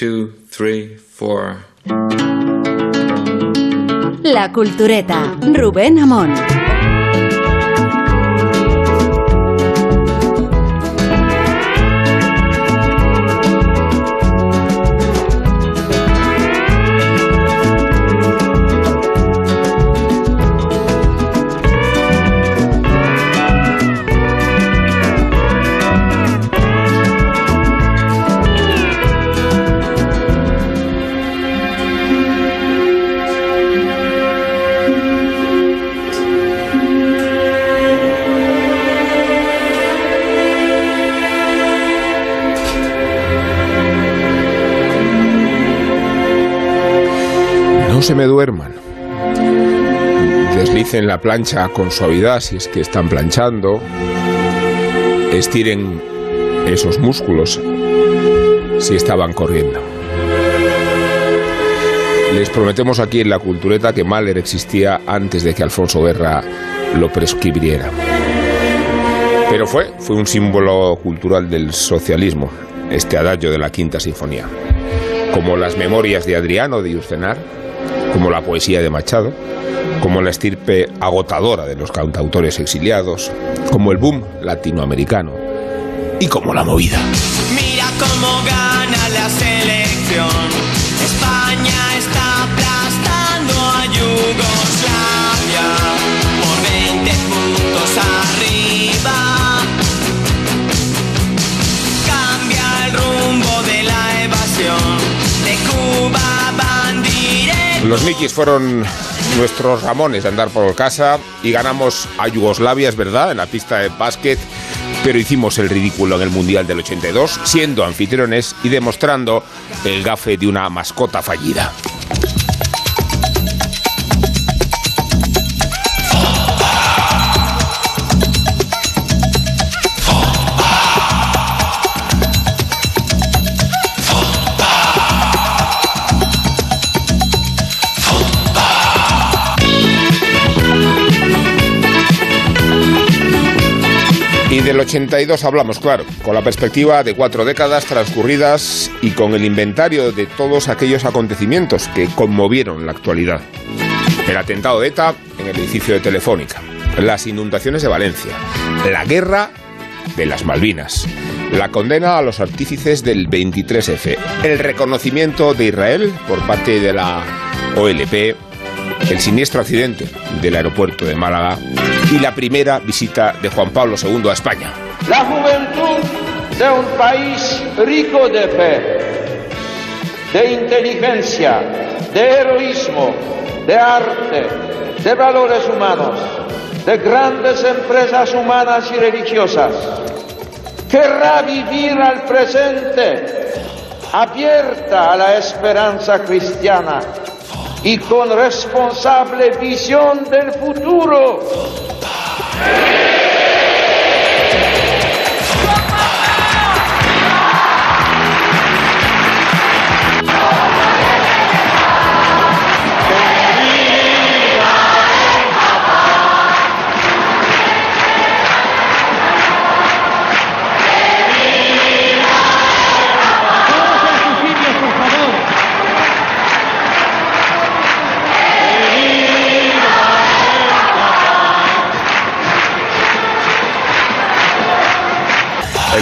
two, three, four. La Cultureta, Rubén Amón. No se me duerman. Deslicen la plancha con suavidad si es que están planchando. Estiren esos músculos si estaban corriendo. Les prometemos aquí en la cultureta que Mahler existía antes de que Alfonso Guerra lo prescribiera. Pero fue, fue un símbolo cultural del socialismo, este adagio de la Quinta Sinfonía. Como las memorias de Adriano de Urcenar, como la poesía de Machado, como la estirpe agotadora de los cantautores exiliados, como el boom latinoamericano y como la movida. Mira cómo gana la selección. España está aplastando a Yugoslavia por 20 puntos arriba. Cambia el rumbo de la evasión. De Cuba. Los Nikis fueron nuestros Ramones de andar por casa y ganamos a Yugoslavia, es verdad, en la pista de básquet, pero hicimos el ridículo en el Mundial del 82, siendo anfitriones y demostrando el gafe de una mascota fallida. 82 hablamos, claro, con la perspectiva de cuatro décadas transcurridas y con el inventario de todos aquellos acontecimientos que conmovieron la actualidad. El atentado de ETA en el edificio de Telefónica, las inundaciones de Valencia, la guerra de las Malvinas, la condena a los artífices del 23F, el reconocimiento de Israel por parte de la OLP, el siniestro accidente del aeropuerto de Málaga y la primera visita de Juan Pablo II a España. La juventud de un país rico de fe, de inteligencia, de heroísmo, de arte, de valores humanos, de grandes empresas humanas y religiosas, querrá vivir al presente abierta a la esperanza cristiana y con responsable visión del futuro.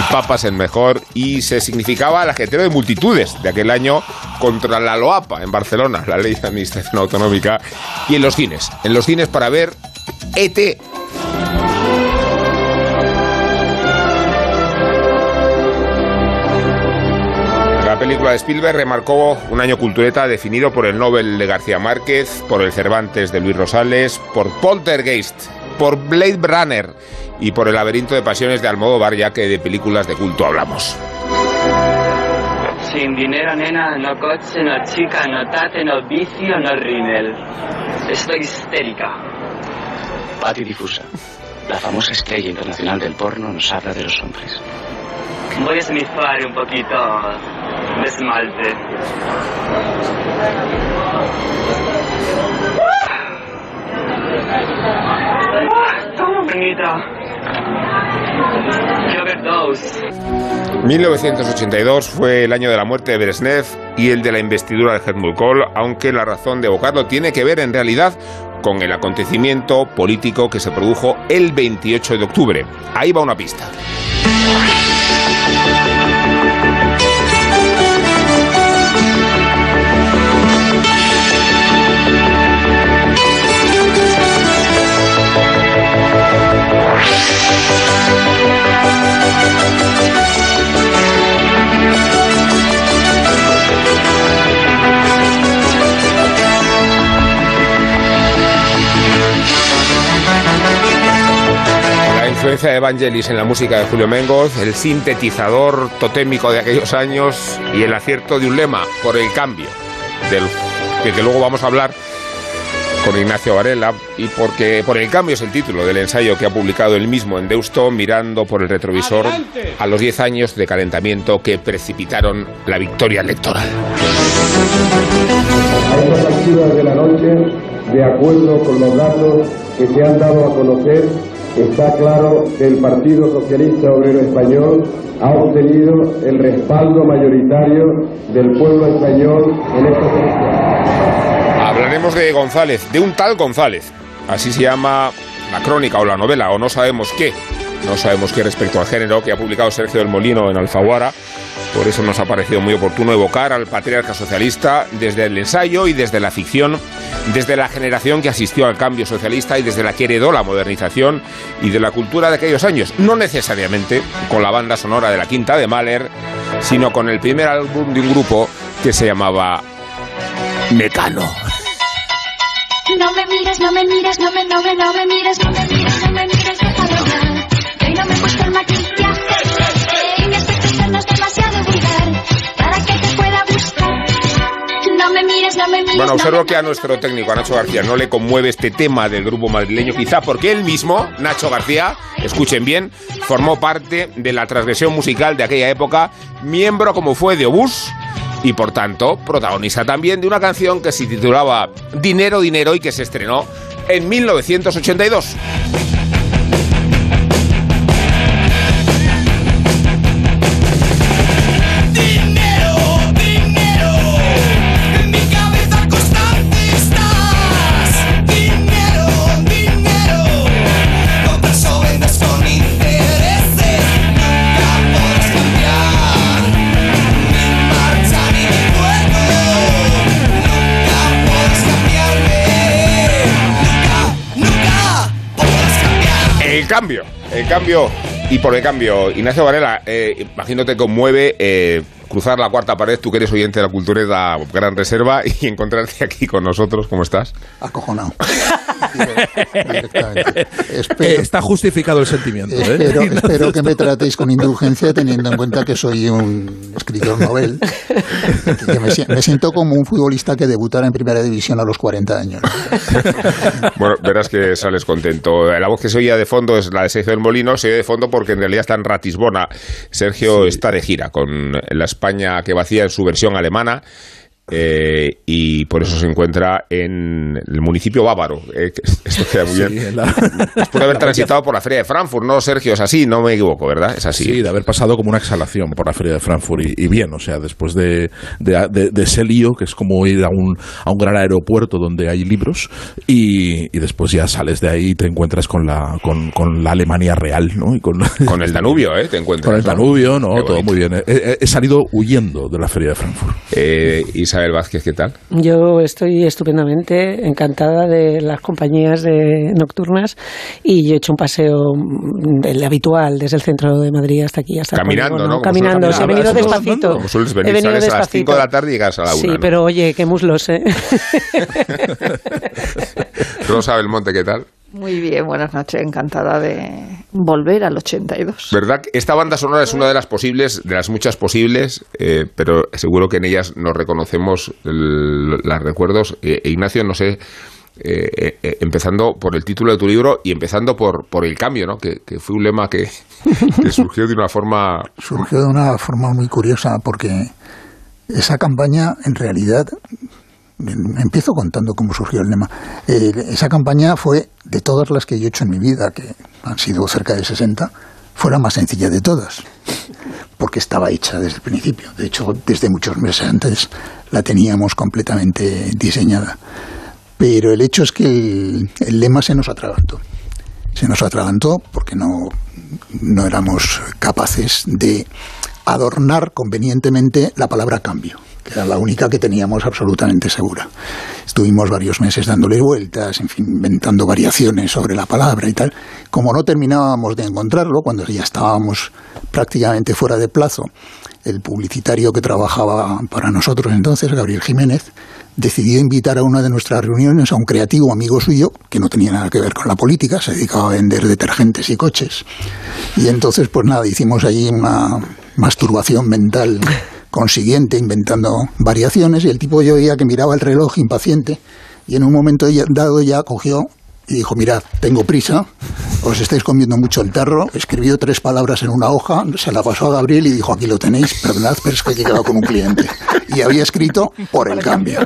El Papa es el mejor y se significaba el ajeteo de multitudes de aquel año contra la LOAPA en Barcelona, la ley de administración autonómica, y en los cines, en los cines para ver ET. La película de Spielberg remarcó un año cultureta definido por el Nobel de García Márquez, por el Cervantes de Luis Rosales, por Poltergeist, por Blade Runner y por el laberinto de pasiones de Almodóvar, ya que de películas de culto hablamos. Sin dinero, nena, no coche, no chica, no tate, no vicio, no rinel. Estoy histérica. Patti Difusa, la famosa estrella internacional del porno, nos habla de los hombres. Voy a snifar un poquito de esmalte. 1982 fue el año de la muerte de Brezhnev y el de la investidura de Helmut aunque la razón de evocarlo tiene que ver en realidad con el acontecimiento político que se produjo el 28 de octubre. Ahí va una pista. Influencia de Evangelis en la música de Julio Mengoz, el sintetizador totémico de aquellos años y el acierto de un lema por el cambio, del que, que luego vamos a hablar con Ignacio Varela y porque por el cambio es el título del ensayo que ha publicado él mismo en Deusto mirando por el retrovisor a los 10 años de calentamiento que precipitaron la victoria electoral. A estas alturas de la noche, de acuerdo con los datos que se han dado a conocer, está claro que el Partido Socialista Obrero Español ha obtenido el respaldo mayoritario del pueblo español en elecciones. Hablaremos de González, de un tal González. Así se llama la crónica o la novela, o no sabemos qué. No sabemos qué respecto al género que ha publicado Sergio del Molino en Alfaguara. Por eso nos ha parecido muy oportuno evocar al patriarca socialista desde el ensayo y desde la ficción, desde la generación que asistió al cambio socialista y desde la que heredó la modernización y de la cultura de aquellos años. No necesariamente con la banda sonora de la Quinta de Mahler, sino con el primer álbum de un grupo que se llamaba Mecano. No me mires, no me mires, no me, no me, no me mires, no me mires, no me mires, déjalo ya. Que hoy no me he puesto el maquillaje y mi aspecto no es demasiado vulgar para que te pueda gustar. No me mires, no me mires. Bueno, no observo que a nuestro técnico, a Nacho García, no le conmueve este tema del grupo madrileño, quizá porque él mismo, Nacho García, escuchen bien, formó parte de la transgresión musical de aquella época, miembro como fue de Obús y por tanto protagonista también de una canción que se titulaba Dinero, Dinero y que se estrenó en 1982. Cambio, el cambio y por el cambio, Ignacio Varela, eh, imagino te conmueve eh, cruzar la cuarta pared, tú que eres oyente de la cultura de la Gran Reserva y encontrarte aquí con nosotros, ¿cómo estás? Acojonado. Directamente. Eh, Espero, está justificado el sentimiento. ¿eh? espero, espero que me tratéis con indulgencia teniendo en cuenta que soy un escritor novel. Que me, me siento como un futbolista que debutara en primera división a los 40 años. Bueno, verás que sales contento. La voz que se oía de fondo es la de Sergio del Molino, se oye de fondo porque en realidad está en Ratisbona. Sergio está de gira con la España que vacía en su versión alemana. Eh, y por eso se encuentra en el municipio bávaro. eh, esto queda muy bien. Sí, la- Después de haber transitado por la feria de Frankfurt, ¿no, Sergio? Es así, no me equivoco, ¿verdad? Es así. Sí, de haber pasado como una exhalación por la feria de Frankfurt y, y bien, o sea, después de, de- de- de ese lío que es como ir a un, a un gran aeropuerto donde hay libros y, y después ya sales de ahí y te encuentras con la, con, con la Alemania real, ¿no? Y con, Con el Danubio, ¿eh? Te encuentras. con el. Danubio, ¿no? Todo muy bien. He, he- he salido huyendo de la feria de Frankfurt. Eh, Isabel Vázquez, ¿qué tal? Yo estoy estupendamente encantada de las compañías de nocturnas y yo he hecho un paseo mm, del habitual desde el centro de Madrid hasta aquí, hasta Caminando. ¿no? Como Caminando, he venido despacito. Como sueles venir, he venido sales a las despacito. 5 de la tarde y llegas a la 1. Sí, pero oye, qué muslos, ¿eh? Rosa Belmonte, ¿qué tal? Muy bien, buenas noches, encantada de volver al 82. ¿Verdad? Esta banda sonora es una de las posibles, de las muchas posibles, eh, pero seguro que en ellas nos reconocemos los recuerdos. Eh, Ignacio, no sé, eh, eh, empezando por el título de tu libro y empezando por, por el cambio, ¿no? Que, que fue un lema que, que surgió de una forma... Surgió de una forma muy curiosa porque esa campaña en realidad Empiezo contando cómo surgió el lema. Eh, esa campaña fue, de todas las que yo he hecho en mi vida, que han sido cerca de 60, fue la más sencilla de todas, porque estaba hecha desde el principio. De hecho, desde muchos meses antes la teníamos completamente diseñada. Pero el hecho es que el, el lema se nos atragantó. Se nos atragantó porque no, no éramos capaces de adornar convenientemente la palabra cambio era la única que teníamos absolutamente segura. Estuvimos varios meses dándole vueltas, en fin, inventando variaciones sobre la palabra y tal. Como no terminábamos de encontrarlo, cuando ya estábamos prácticamente fuera de plazo, el publicitario que trabajaba para nosotros entonces, Gabriel Jiménez, decidió invitar a una de nuestras reuniones a un creativo amigo suyo que no tenía nada que ver con la política, se dedicaba a vender detergentes y coches. Y entonces, pues nada, hicimos allí una masturbación mental consiguiente, inventando variaciones, y el tipo yo veía que miraba el reloj impaciente, y en un momento dado ya cogió y dijo, mirad, tengo prisa, os estáis comiendo mucho el tarro, escribió tres palabras en una hoja, se la pasó a Gabriel y dijo, aquí lo tenéis, perdonad, pero es que he quedado con un cliente. Y había escrito por el cambio.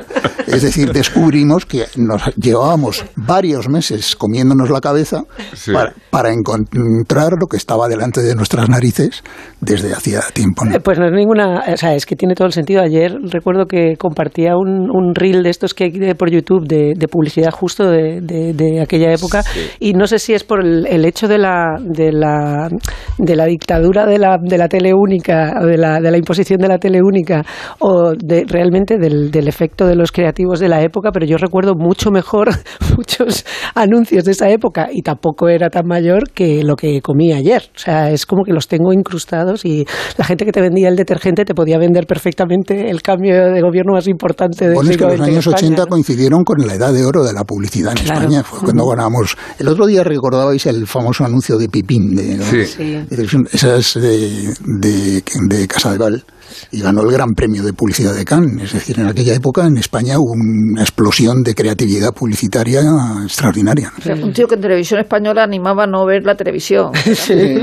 Es decir, descubrimos que nos llevábamos varios meses comiéndonos la cabeza Sí. para, para encontrar lo que estaba delante de nuestras narices desde hacía tiempo. ¿no? Eh, Pues no es ninguna, o sea, es que tiene todo el sentido. Ayer recuerdo que compartía un, un reel de estos que hay por YouTube de, de publicidad justo de, de- de aquella época y no sé si es por el, el hecho de la, de la, de la dictadura de la, de la tele única o de la, de la imposición de la tele única o de, realmente del, del efecto de los creativos de la época, pero yo recuerdo mucho mejor muchos anuncios de esa época y tampoco era tan mayor que lo que comí ayer. O sea, es como que los tengo incrustados y la gente que te vendía el detergente te podía vender perfectamente el cambio de gobierno más importante del Bueno, es que los años España, 80 ¿no? coincidieron con la edad de oro de la publicidad en Claro. España. Fue cuando ganamos. El otro día recordabais el famoso anuncio de Pipín, de, Sí. Sí. de televisión. Esa es de, de, de Casa de Val. Y ganó el Gran Premio de Publicidad de Cannes. Es decir, en aquella época en España hubo una explosión de creatividad publicitaria extraordinaria. O sea, un tío que en televisión española animaba a no ver la televisión. Sí.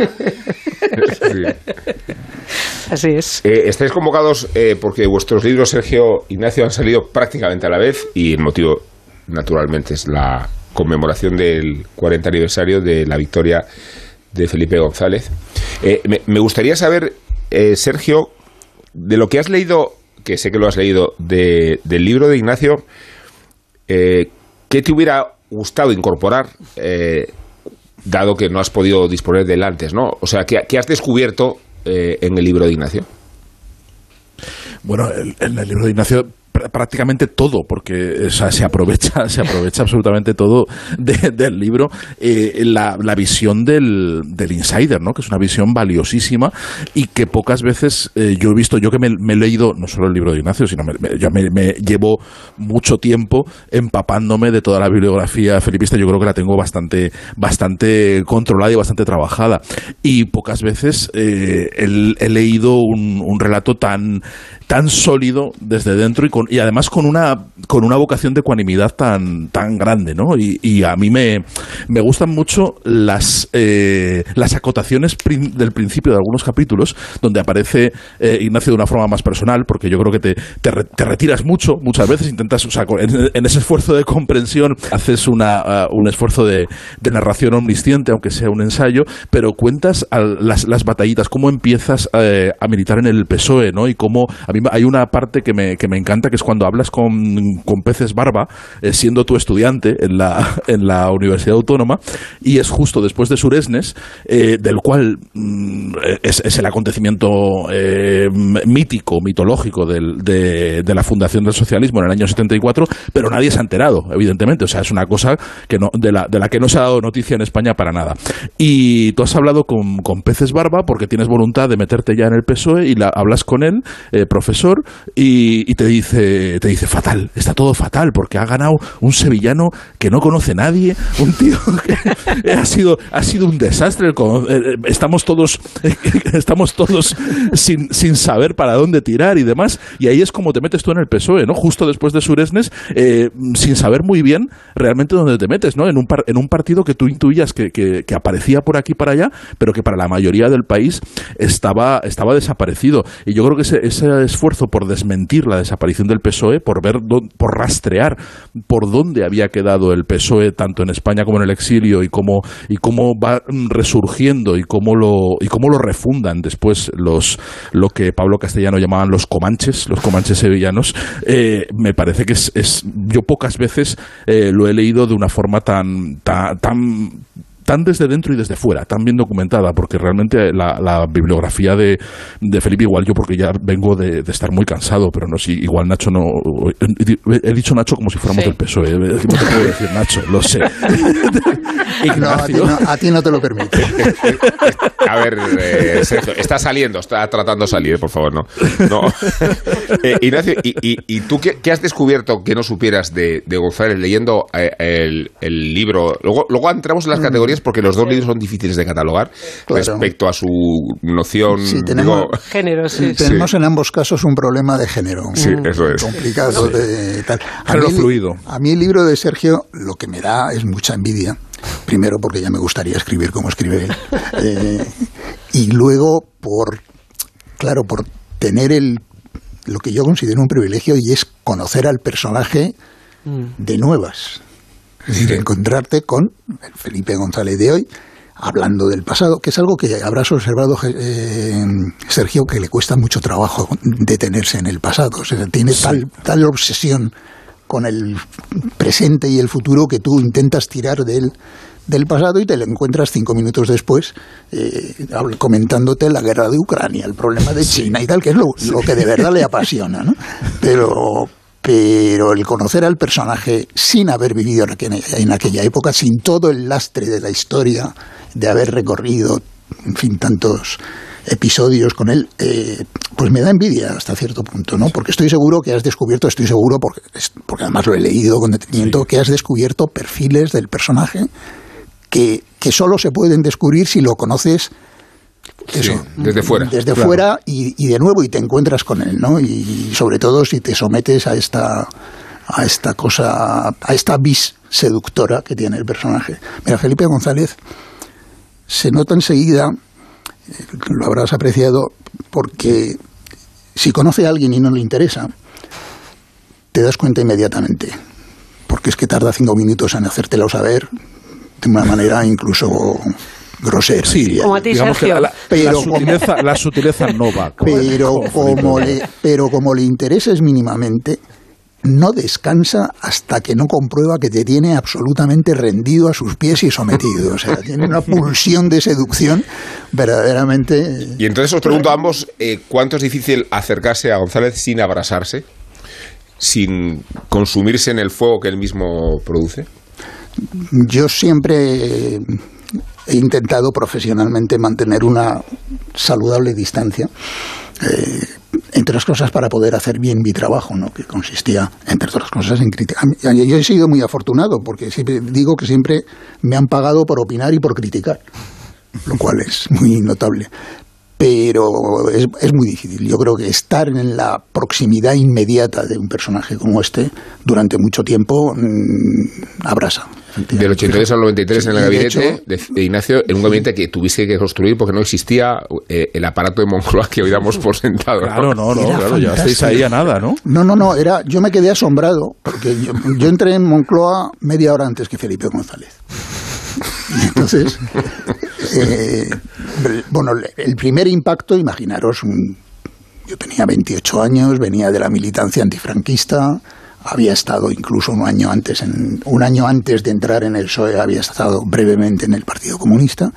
Así es. Eh, estáis convocados eh, porque vuestros libros, Sergio Ignacio, han salido prácticamente a la vez y el motivo, naturalmente, es la conmemoración del 40 aniversario de la victoria de Felipe González. Eh, me, gustaría saber, eh, Sergio, de lo que has leído, que sé que lo has leído, de- del libro de Ignacio, eh, ¿qué te hubiera gustado incorporar, dado que no has podido disponer de él antes, ¿no? O sea, ¿qué, has descubierto en el libro de Ignacio? Bueno, en el libro de Ignacio prácticamente todo, porque o sea, se aprovecha, se aprovecha absolutamente todo de- del libro. Eh, la, la visión del, del insider, ¿no? que es una visión valiosísima y que pocas veces eh, yo he visto, yo que me, he leído no solo el libro de Ignacio, sino me, yo me, llevo mucho tiempo empapándome de toda la bibliografía felipista, yo creo que la tengo bastante, bastante controlada y bastante trabajada. Y pocas veces eh, he, leído un, un relato tan, tan sólido desde dentro y, con, y además con una, con una vocación de ecuanimidad tan, tan grande, ¿no? Y, a mí me, me gustan mucho las, eh, las acotaciones prin- del principio de algunos capítulos donde aparece eh, Ignacio de una forma más personal, porque yo creo que te, te, re- te retiras mucho, muchas veces intentas, o sea, en, en ese esfuerzo de comprensión haces una, ah, un esfuerzo de, de narración omnisciente, aunque sea un ensayo, pero cuentas las, las batallitas, cómo empiezas eh, a militar en el PSOE, ¿no? Y cómo, a mí hay una parte que me, que me encanta, que es cuando hablas con, con Peces Barba, eh, siendo tu estudiante en la, en la Universidad Autónoma, y es justo después de Suresnes, eh, del cual mm, es, el acontecimiento eh, mítico, mitológico de, la fundación del socialismo en el año 74, pero nadie se ha enterado, evidentemente. O sea, es una cosa que no, de, la, de la que no se ha dado noticia en España para nada. Y tú has hablado con, con Peces Barba porque tienes voluntad de meterte ya en el PSOE y la, hablas con él, profesor, y te dice te dice fatal, está todo fatal porque ha ganado un sevillano que no conoce nadie, un tío que ha sido ha sido un desastre. como, eh, Estamos todos estamos todos sin, sin saber para dónde tirar y demás. Y ahí es como te metes tú en el PSOE, ¿no? Justo después de Suresnes, eh, sin saber muy bien realmente dónde te metes, ¿no? En un, par- en un partido que tú intuías que, que- aparecía por aquí para allá, pero que para la mayoría del país estaba, estaba desaparecido. Y yo creo que ese esfuerzo por desmentir la desaparición del PSOE, por ver, por rastrear por dónde había quedado el PSOE tanto en España como en el exilio y cómo y cómo va resurgiendo y cómo lo y cómo lo refundan después los lo que Pablo Castellano llamaban los comanches, los comanches sevillanos. eh, me parece que es, es- yo pocas veces eh, lo he leído de una forma tan tan, tan tan desde dentro y desde fuera, tan bien documentada, porque realmente la, la bibliografía de, de Felipe, igual yo, porque ya vengo de, de estar muy cansado, pero no sé, igual Nacho no. He dicho Nacho como si fuéramos Sí. del PSOE, no te puedo decir Nacho, lo sé. No, a ti no, a ti no te lo permite. A ver, eh, Sergio, está saliendo, está tratando de salir, por favor, no. no. Eh, Ignacio, ¿y, y, y tú qué, qué has descubierto que no supieras de, de González leyendo eh, el, el libro? Luego, luego entramos en las categorías porque los dos libros son difíciles de catalogar Claro. respecto a su noción. Sí, tenemos- digo, Género, sí. Tenemos en ambos casos un problema de género. Sí, eso es. Complicado de tal. A Género mí el- fluido. A mí el libro de Sergio lo que me da es mucha envidia. Primero porque ya me gustaría escribir como escribe él. Eh, y luego por, claro, por tener el, lo que yo considero un privilegio y es conocer al personaje de nuevas. Es decir, encontrarte con el Felipe González de hoy, hablando del pasado, que es algo que habrás observado, eh, Sergio, que le cuesta mucho trabajo detenerse en el pasado. O sea, tiene tal, tal obsesión con el presente y el futuro que tú intentas tirar de él del pasado y te lo encuentras cinco minutos después eh, comentándote la guerra de Ucrania, el problema de China y tal, que es lo, lo que de verdad le apasiona, ¿no? Pero, pero el conocer al personaje sin haber vivido en aquella, época, sin todo el lastre de la historia, de haber recorrido, en fin, tantos episodios con él, eh, pues me da envidia hasta cierto punto, ¿no? Porque estoy seguro que has descubierto, estoy seguro, porque además lo he leído con detenimiento, que has descubierto perfiles del personaje que, que solo se pueden descubrir si lo conoces Sí, desde fuera. desde Claro. fuera y, y de nuevo y te encuentras con él, ¿no? Y sobre todo si te sometes a esta a esta cosa, a esta vis seductora que tiene el personaje. Mira, Felipe González se nota enseguida, eh, lo habrás apreciado, porque si conoce a alguien y no le interesa, te das cuenta inmediatamente, porque es que tarda cinco minutos en hacértelo saber de una manera incluso grosera. Sí, Como a ti, digamos que Sergio. la, la Pero sutileza, la sutileza no va. pero como le, pero como le intereses mínimamente, no descansa hasta que no comprueba que te tiene absolutamente rendido a sus pies y sometido. O sea, tiene una pulsión de seducción verdaderamente. Y entonces os pregunto a ambos, eh, ¿cuánto es difícil acercarse a González sin abrasarse? Sin consumirse en el fuego que él mismo produce. Yo siempre he intentado profesionalmente mantener una saludable distancia. eh, entre otras cosas para poder hacer bien mi trabajo, ¿no? que consistía, entre otras cosas, en criticar. Yo he sido muy afortunado porque siempre digo que siempre me han pagado por opinar y por criticar, lo cual es muy notable. Pero es, muy difícil. Yo creo que estar en la proximidad inmediata de un personaje como este durante mucho tiempo mm, abrasa. Del 82 al 93 en el Sí, de gabinete hecho- de, de Ignacio, en un gabinete que tuviste que construir porque no existía eh, el aparato de Moncloa que hoy damos por sentado. Claro, no, no, claro, ya estáis ahí a nada, ¿no? No, no, no, era, yo me quedé asombrado, porque yo, yo entré en Moncloa media hora antes que Felipe González. Y entonces, eh, bueno, el primer impacto, imaginaros, un- yo tenía 28 años, venía de la militancia antifranquista, había estado incluso un año antes, en, un año antes de entrar en el PSOE, había estado brevemente en el Partido Comunista.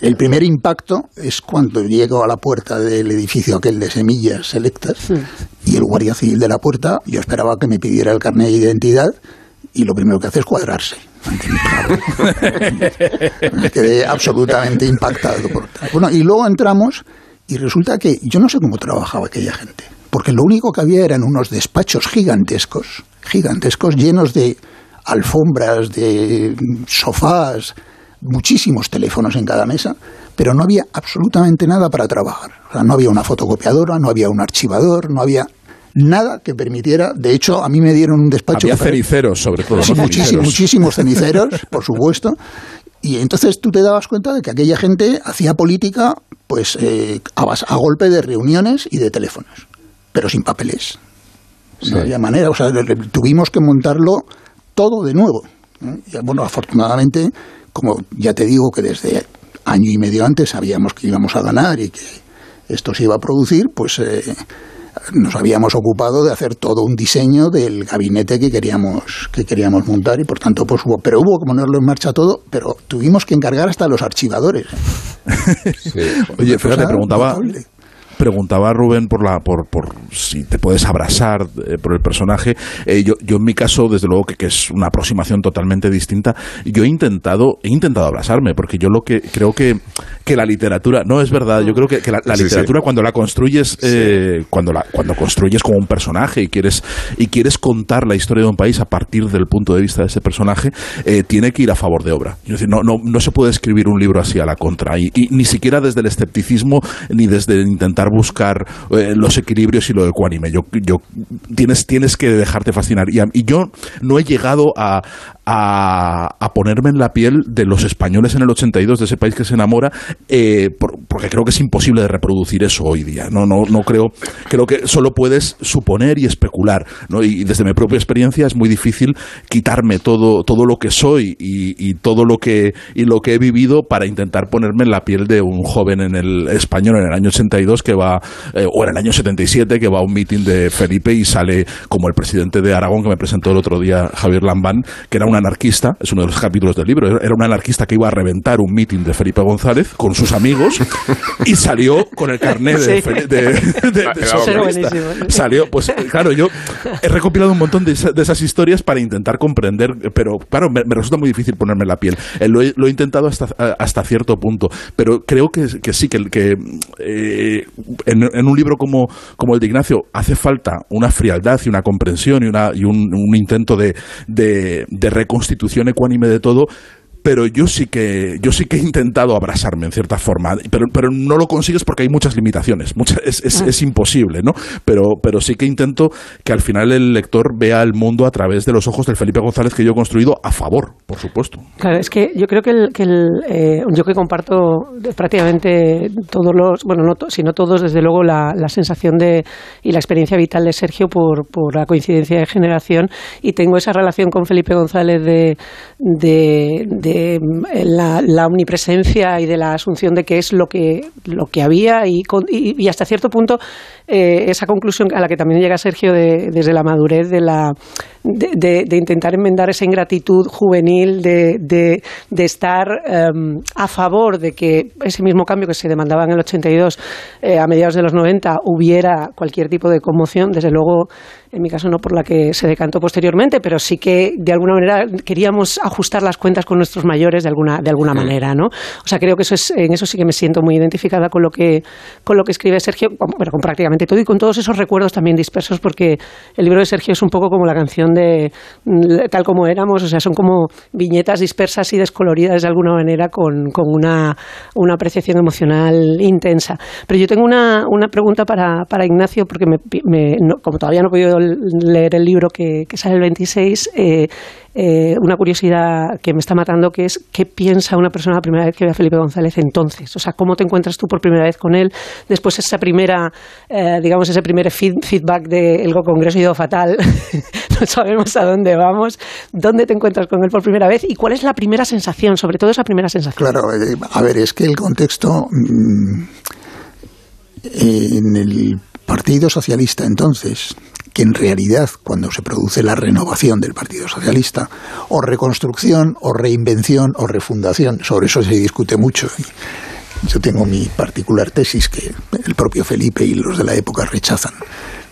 El primer impacto es cuando llego a la puerta del edificio aquel de semillas selectas y el guardia civil de la puerta, yo esperaba que me pidiera el carnet de identidad y lo primero que hace es cuadrarse. me quedé absolutamente impactado. Por... Bueno, y luego entramos y resulta que yo no sé cómo trabajaba aquella gente, porque lo único que había eran unos despachos gigantescos, gigantescos, llenos de alfombras, de sofás, muchísimos teléfonos en cada mesa, pero no había absolutamente nada para trabajar. O sea, no había una fotocopiadora, no había un archivador, no había nada que permitiera. De hecho, a mí me dieron un despacho. Había cericeros, sobre todo. Sí, ¿no? muchísimos, muchísimos ceniceros, por supuesto. Y entonces tú te dabas cuenta de que aquella gente hacía política pues eh, a golpe de reuniones y de teléfonos. Pero sin papeles. No había manera, o sea, tuvimos que montarlo todo de nuevo. ¿eh? Y, bueno, afortunadamente, como ya te digo que desde año y medio antes sabíamos que íbamos a ganar y que esto se iba a producir, pues eh, nos habíamos ocupado de hacer todo un diseño del gabinete que queríamos que queríamos montar y por tanto pues hubo pero hubo que ponerlo en marcha todo pero tuvimos que encargar hasta los archivadores Oye, fíjate, preguntaba, notable. Preguntaba Rubén por la por, por si te puedes abrazar eh, por el personaje. Eh, yo, yo en mi caso, desde luego que, que es una aproximación totalmente distinta. Yo he intentado he intentado abrazarme porque yo lo que creo que que la literatura no es verdad. Yo creo que, que la, la Sí, sí. literatura cuando la construyes eh, cuando la cuando construyes como un personaje y quieres y quieres contar la historia de un país a partir del punto de vista de ese personaje eh, tiene que ir a favor de obra. Es decir, no, no, no se puede escribir un libro así a la contra y, y ni siquiera desde el escepticismo ni desde buscar eh, los equilibrios y lo ecuánime. Yo, tienes que dejarte fascinar y yo no he llegado a, a, ponerme en la piel de los españoles en el 82 de ese país que se enamora eh, por- porque creo que es imposible de reproducir eso hoy día. No, no, no creo, creo que solo puedes suponer y especular. ¿no? Y desde mi propia experiencia es muy difícil quitarme todo, todo lo que soy y, todo lo que, y lo que he vivido para intentar ponerme en la piel de un joven en el español en el año 82 que va, eh, o en el año 77 que va a un meeting de Felipe y sale como el presidente de Aragón que me presentó el otro día Javier Lambán, que era un anarquista, es uno de los capítulos del libro, era un anarquista que iba a reventar un meeting de Felipe González con sus amigos y salió con el carnet de, Sí. De- de- de. Salió, pues claro, yo he recopilado un montón de, esa- de esas historias para intentar comprender, pero claro, me, me resulta muy difícil ponerme en la piel. Eh, lo, he, lo he intentado hasta, hasta cierto punto, pero creo que, que sí, que, que eh, en, en un libro como, como el de Ignacio hace falta una frialdad y una comprensión y, una, y un, un intento de, de, de reconstitución ecuánime de todo pero yo sí que yo sí que he intentado abrazarme en cierta forma pero, pero no lo consigues porque hay muchas limitaciones muchas, es, es, es imposible no pero pero sí que intento que al final el lector vea el mundo a través de los ojos del Felipe González que yo he construido a favor por supuesto. Claro, es que yo creo que, el, que el, eh, yo que comparto prácticamente todos los, bueno, no, to- sino todos, desde luego, la, la sensación de y la experiencia vital de Sergio por, por la coincidencia de generación y tengo esa relación con Felipe González de, de, de, mm, la, la omnipresencia y de la asunción de que es lo que, lo que había y, con- y, y hasta cierto punto eh, esa conclusión a la que también llega Sergio de- desde la madurez de la de, intentar enmendar esa ingratitud juvenil de estar em, a favor de que ese mismo cambio que se demandaba en el 82 eh, a mediados de los 90 hubiera cualquier tipo de conmoción, desde luego en mi caso no por la que se decantó posteriormente, pero sí que de alguna manera queríamos ajustar las cuentas con nuestros mayores de alguna, de alguna manera, ¿no? O sea, creo que eso es, en eso sí que me siento muy identificada con lo que, con lo que escribe Sergio, con- bueno, con prácticamente todo y con todos esos recuerdos también dispersos, porque el libro de Sergio es un poco como la canción de Tal como éramos, o sea, son como viñetas dispersas y descoloridas de alguna manera con, con una, una apreciación emocional intensa. Pero yo tengo una, una pregunta para, para Ignacio, porque me, me- no- como todavía no he podido leer el libro que, sale el 26, eh, eh, una curiosidad que me está matando, que es qué piensa una persona la primera vez que ve a Felipe González entonces. O sea, cómo te encuentras tú por primera vez con él, después esa primera, eh, digamos, ese primer feed- feedback del Congreso ha ido fatal, no sabemos a dónde vamos, dónde te encuentras con él por primera vez y cuál es la primera sensación, sobre todo esa primera sensación. Claro, a ver, es que el contexto mm, en el Partido Socialista entonces, que en realidad cuando se produce la renovación del Partido Socialista, o reconstrucción, o reinvención, o refundación, sobre eso se discute mucho. Yo tengo mi particular tesis que el propio Felipe y los de la época rechazan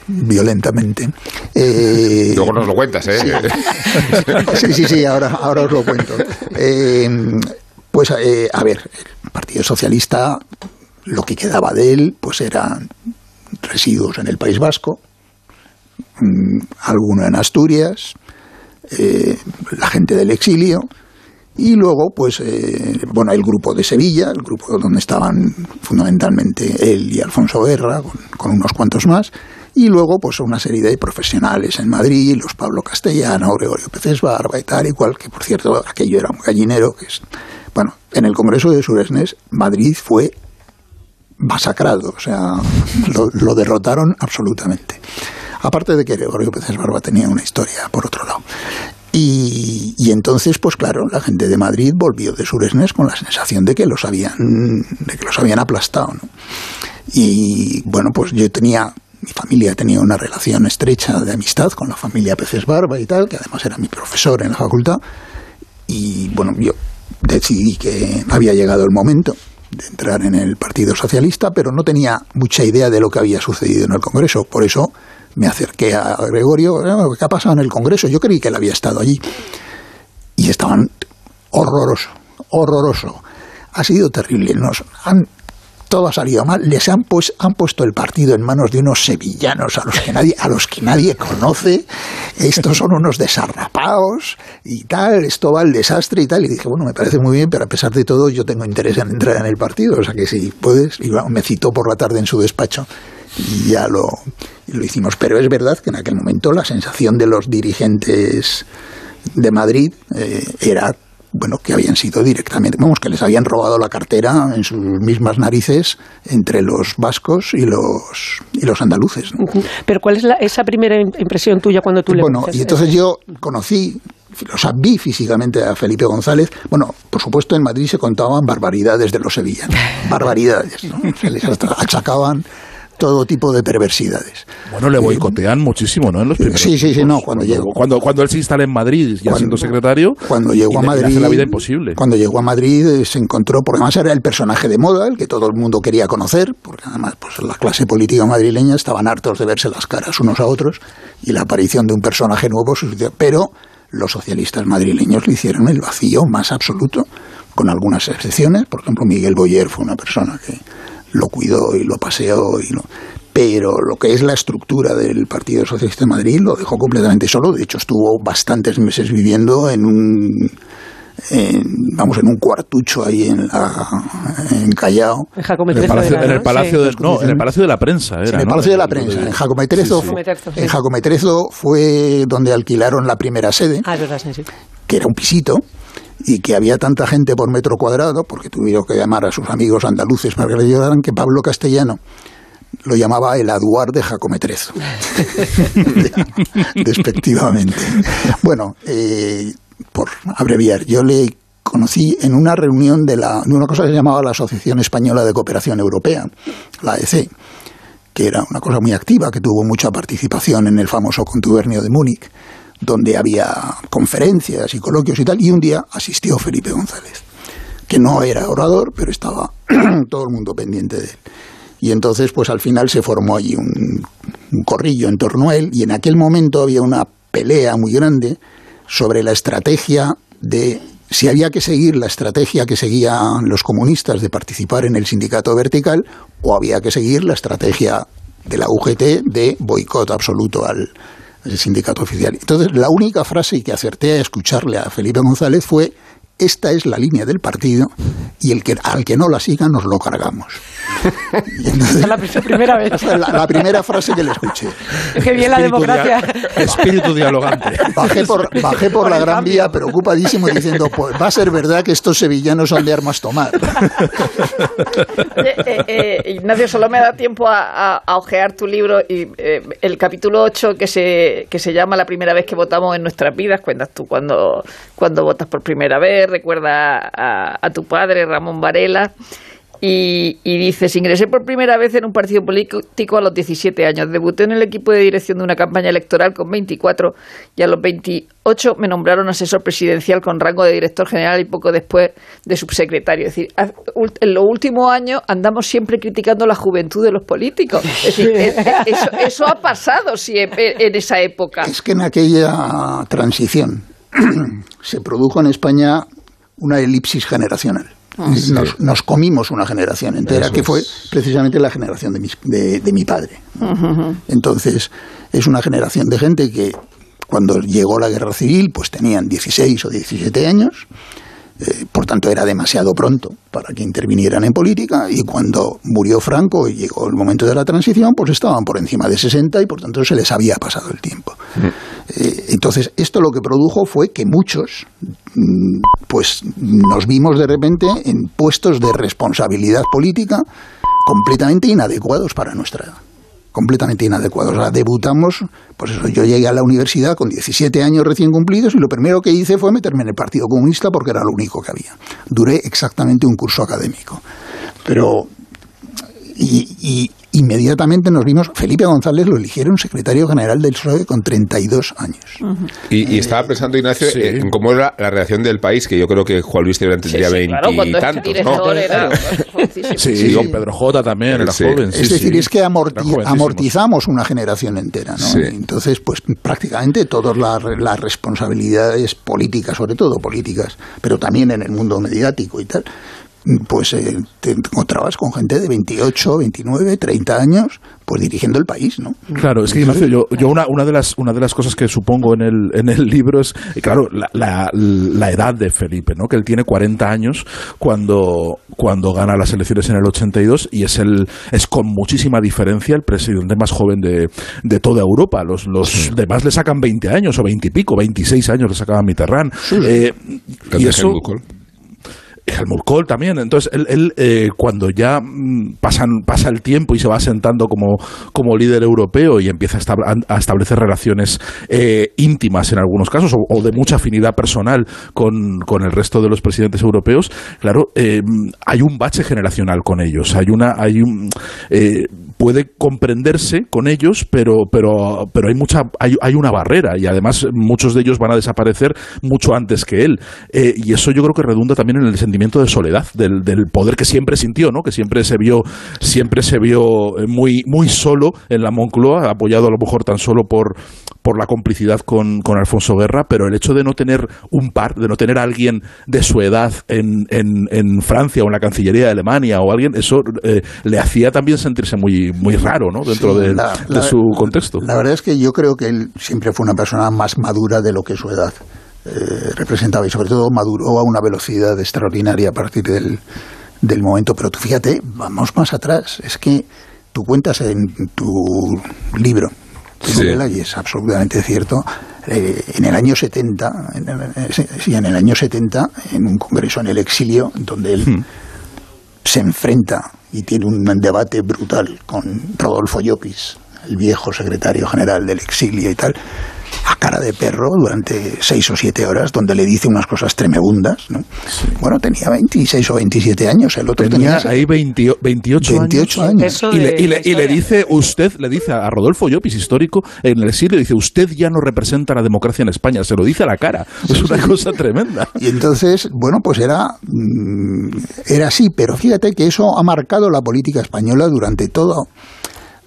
violentamente. Eh, Luego nos lo cuentas, ¿eh? Sí, sí, sí, ahora, ahora os lo cuento. Eh, pues, eh, a ver, el Partido Socialista, lo que quedaba de él, pues eran residuos en el País Vasco, mm, alguno en Asturias, eh, la gente del exilio, y luego, pues, eh, bueno, el grupo de Sevilla, el grupo donde estaban fundamentalmente él y Alfonso Guerra, con, unos cuantos más, y luego, pues, una serie de profesionales en Madrid, los Pablo Castellano, Gregorio Peces Barba y tal y cual, que por cierto, aquello era un gallinero, que es, bueno, en el Congreso de Suresnes, Madrid fue masacrado, o sea, lo, derrotaron absolutamente. Aparte de que Gregorio Pérez Barba tenía una historia por otro lado. Y, y, entonces, pues claro, la gente de Madrid volvió de Suresnes con la sensación de que los habían, de que los habían aplastado. ¿no? Y bueno, pues yo tenía, mi familia tenía una relación estrecha de amistad con la familia Peces Barba y tal, que además era mi profesor en la facultad. Y bueno, yo decidí que había llegado el momento de entrar en el Partido Socialista, pero no tenía mucha idea de lo que había sucedido en el Congreso. Por eso me acerqué a Gregorio, ¿qué ha pasado en el Congreso? Yo creí que él había estado allí. Y estaban horroroso, horroroso. Ha sido terrible. Nos han, todo ha salido mal. Les han, pues, han puesto el partido en manos de unos sevillanos a los que nadie, a los que nadie conoce. Estos son unos desarrapados y tal. Esto va al desastre y tal. Y dije, bueno, me parece muy bien, pero a pesar de todo yo tengo interés en entrar en el partido. O sea que si puedes. Y me citó por la tarde en su despacho y ya lo, lo hicimos. Pero es verdad que en aquel momento la sensación de los dirigentes de Madrid eh, era bueno, que habían sido directamente, vamos, que les habían robado la cartera en sus mismas narices entre los vascos y los y los andaluces. ¿no? Pero ¿cuál es la, esa primera impresión tuya cuando tú le Bueno, y entonces yo conocí, o sea, vi físicamente a Felipe González. Bueno, por supuesto en Madrid se contaban barbaridades de los sevillanos, barbaridades, ¿no? Se les achacaban todo tipo de perversidades. Bueno, le boicotean muchísimo, ¿no? En los primeros sí, sí, sí, no, cuando llegó. Cuando, cuando él se instala en Madrid, ya Cuando- siendo secretario, Cuando llegó y a le Madrid. hace la vida imposible. Cuando llegó a Madrid eh, se encontró, porque además era el personaje de moda, el que todo el mundo quería conocer, porque además pues, la clase política madrileña estaban hartos de verse las caras unos a otros y la aparición de un personaje nuevo sucedió. Pero los socialistas madrileños le hicieron el vacío más absoluto, con algunas excepciones. Por ejemplo, Miguel Boyer fue una persona que lo cuidó y lo paseó y lo pero lo que es la estructura del Partido Socialista de Madrid lo dejó completamente solo. De hecho, estuvo bastantes meses viviendo en un en, vamos en un cuartucho ahí en, la, en Callao. En Jacome En el Trezo palacio, era, en el ¿no? palacio Sí. de, no, en el palacio de la prensa era, en el ¿no? Palacio de la Prensa, en Jacometrezo, Sí, sí. En Jacometrezo fue donde alquilaron la primera sede, Ah, es verdad, sí, sí. que era un pisito, y que había tanta gente por metro cuadrado, porque tuvieron que llamar a sus amigos andaluces para que le ayudaran, que Pablo Castellano lo llamaba el aduar de Jacometrezo, despectivamente. Bueno, eh, por abreviar, yo le conocí en una reunión de, la, de una cosa que se llamaba la Asociación Española de Cooperación Europea, la EC, que era una cosa muy activa, que tuvo mucha participación en el famoso contubernio de Múnich, donde había conferencias y coloquios y tal, y un día asistió Felipe González, que no era orador, pero estaba todo el mundo pendiente de él. Y entonces, pues al final se formó allí un, un corrillo en torno a él, y en aquel momento había una pelea muy grande sobre la estrategia de si había que seguir la estrategia que seguían los comunistas de participar en el sindicato vertical o había que seguir la estrategia de la UGT de boicot absoluto al, al sindicato oficial. Entonces, la única frase que acerté a escucharle a Felipe González fue esta es la línea del partido y el que al que no la siga nos lo cargamos. Y entonces- Esa es la pr- primera vez. esa es la, la primera frase que le escuché. Qué bien la democracia. dia- espíritu dialogante. Bajé por, bajé por la Gran Vía preocupadísimo diciendo, pues va a ser verdad que estos sevillanos son de armas tomar. Eh, eh, eh, Ignacio, solo me da tiempo a, a- a ojear tu libro y eh, el capítulo 8 que se, que se llama La primera vez que votamos en nuestras vidas. Cuentas tú cuando, cuando votas por primera vez, recuerda a, a tu padre, Ramón Varela. Y, y dices, ingresé por primera vez en un partido político a los 17 años. Debuté en el equipo de dirección de una campaña electoral con 24 y a los 28 me nombraron asesor presidencial con rango de director general y poco después de subsecretario. Es decir, en los últimos años andamos siempre criticando la juventud de los políticos. Es decir, eh, eh, eso, eso ha pasado siempre en esa época. Es que en aquella transición se produjo en España una elipsis generacional. Nos, nos comimos una generación entera, Eso que fue precisamente la generación de, mis- de- de mi padre. Entonces, es una generación de gente que cuando llegó la guerra civil, pues tenían 16 o 17 años, eh, por tanto era demasiado pronto para que intervinieran en política, y cuando murió Franco y llegó el momento de la transición, pues estaban por encima de 60 y por tanto se les había pasado el tiempo. Eh, entonces, esto lo que produjo fue que muchos mm, pues nos vimos de repente en puestos de responsabilidad política completamente inadecuados para nuestra edad completamente inadecuados. O sea, debutamos, pues eso, yo llegué a la universidad con 17 años recién cumplidos y lo primero que hice fue meterme en el Partido Comunista porque era lo único que había. Duré exactamente un curso académico. Pero, y, y inmediatamente nos vimos, Felipe González lo eligieron secretario general del PSOE con 32 años. Y, y estaba pensando, Ignacio, Sí. en cómo era la reacción del país, que yo creo que Juan Luis Tebrán tendría Sí, sí, claro, cuando veintitantos, Sí, Sí. don Pedro J también era Sí. joven. sí, es decir, sí. es que amorti- amortizamos una generación entera, ¿no? Sí. Entonces, pues prácticamente todas las, las responsabilidades políticas, sobre todo políticas, pero también en el mundo mediático y tal, pues eh, te encontrabas con gente de 28, 29, 30 años, pues dirigiendo el país, ¿no? Claro, es que Ignacio, yo, yo una, una, de las, una de las cosas que supongo en el, en el libro es, eh, claro, la, la, la edad de Felipe, ¿no? Que él tiene 40 años cuando, cuando gana las elecciones en el 82 y es, el, es con muchísima diferencia el presidente más joven de, de toda Europa. Los, los demás le sacan 20 años o 20 y pico, 26 años le sacaban Mitterrand. Eh, y eso... Helmut también. Entonces, él, eh, cuando ya mm, pasan, pasa el tiempo y se va sentando como, como líder europeo y empieza a, estab- a establecer relaciones eh, íntimas en algunos casos o, o de mucha afinidad personal con, con el resto de los presidentes europeos, claro, eh, hay un bache generacional con ellos. Hay una, hay un, eh, puede comprenderse con ellos, pero, pero, pero hay mucha, hay, hay una barrera y además muchos de ellos van a desaparecer mucho antes que él. Eh, y eso yo creo que redunda también en el sentimiento de soledad, del, del poder que siempre sintió, ¿no? Que siempre se vio, siempre se vio muy, muy solo en la Moncloa, apoyado a lo mejor tan solo por, por la complicidad con, con Alfonso Guerra, pero el hecho de no tener un par, de no tener a alguien de su edad en, en, en Francia o en la Cancillería de Alemania o alguien, eso eh, le hacía también sentirse muy, muy raro, ¿no? Dentro Sí, de, la- de la- su contexto. La verdad es que yo creo que él siempre fue una persona más madura de lo que su edad eh, representaba y sobre todo maduró a una velocidad extraordinaria a partir del, del momento. Pero tú fíjate, vamos más atrás, es que tú cuentas en tu libro, Sí. y es absolutamente cierto, eh, en el año 70, en, sí, en el año 70, en un congreso en el exilio, donde él se enfrenta y tiene un debate brutal con Rodolfo Llopis, el viejo secretario general del exilio y tal, a cara de perro durante seis o siete horas, donde le dice unas cosas tremebundas. ¿no? Bueno, tenía 26 o 27 años, el otro Tenía tenía, ahí 20 28, 28 años. Y le, de y le- la y le historia. dice usted, le dice a Rodolfo Llopis, histórico, en el exilio, dice, usted ya no representa la democracia en España, se lo dice a la cara. Es una cosa tremenda. Y entonces, bueno, pues era, mm, era así, pero fíjate que eso ha marcado la política española durante todo,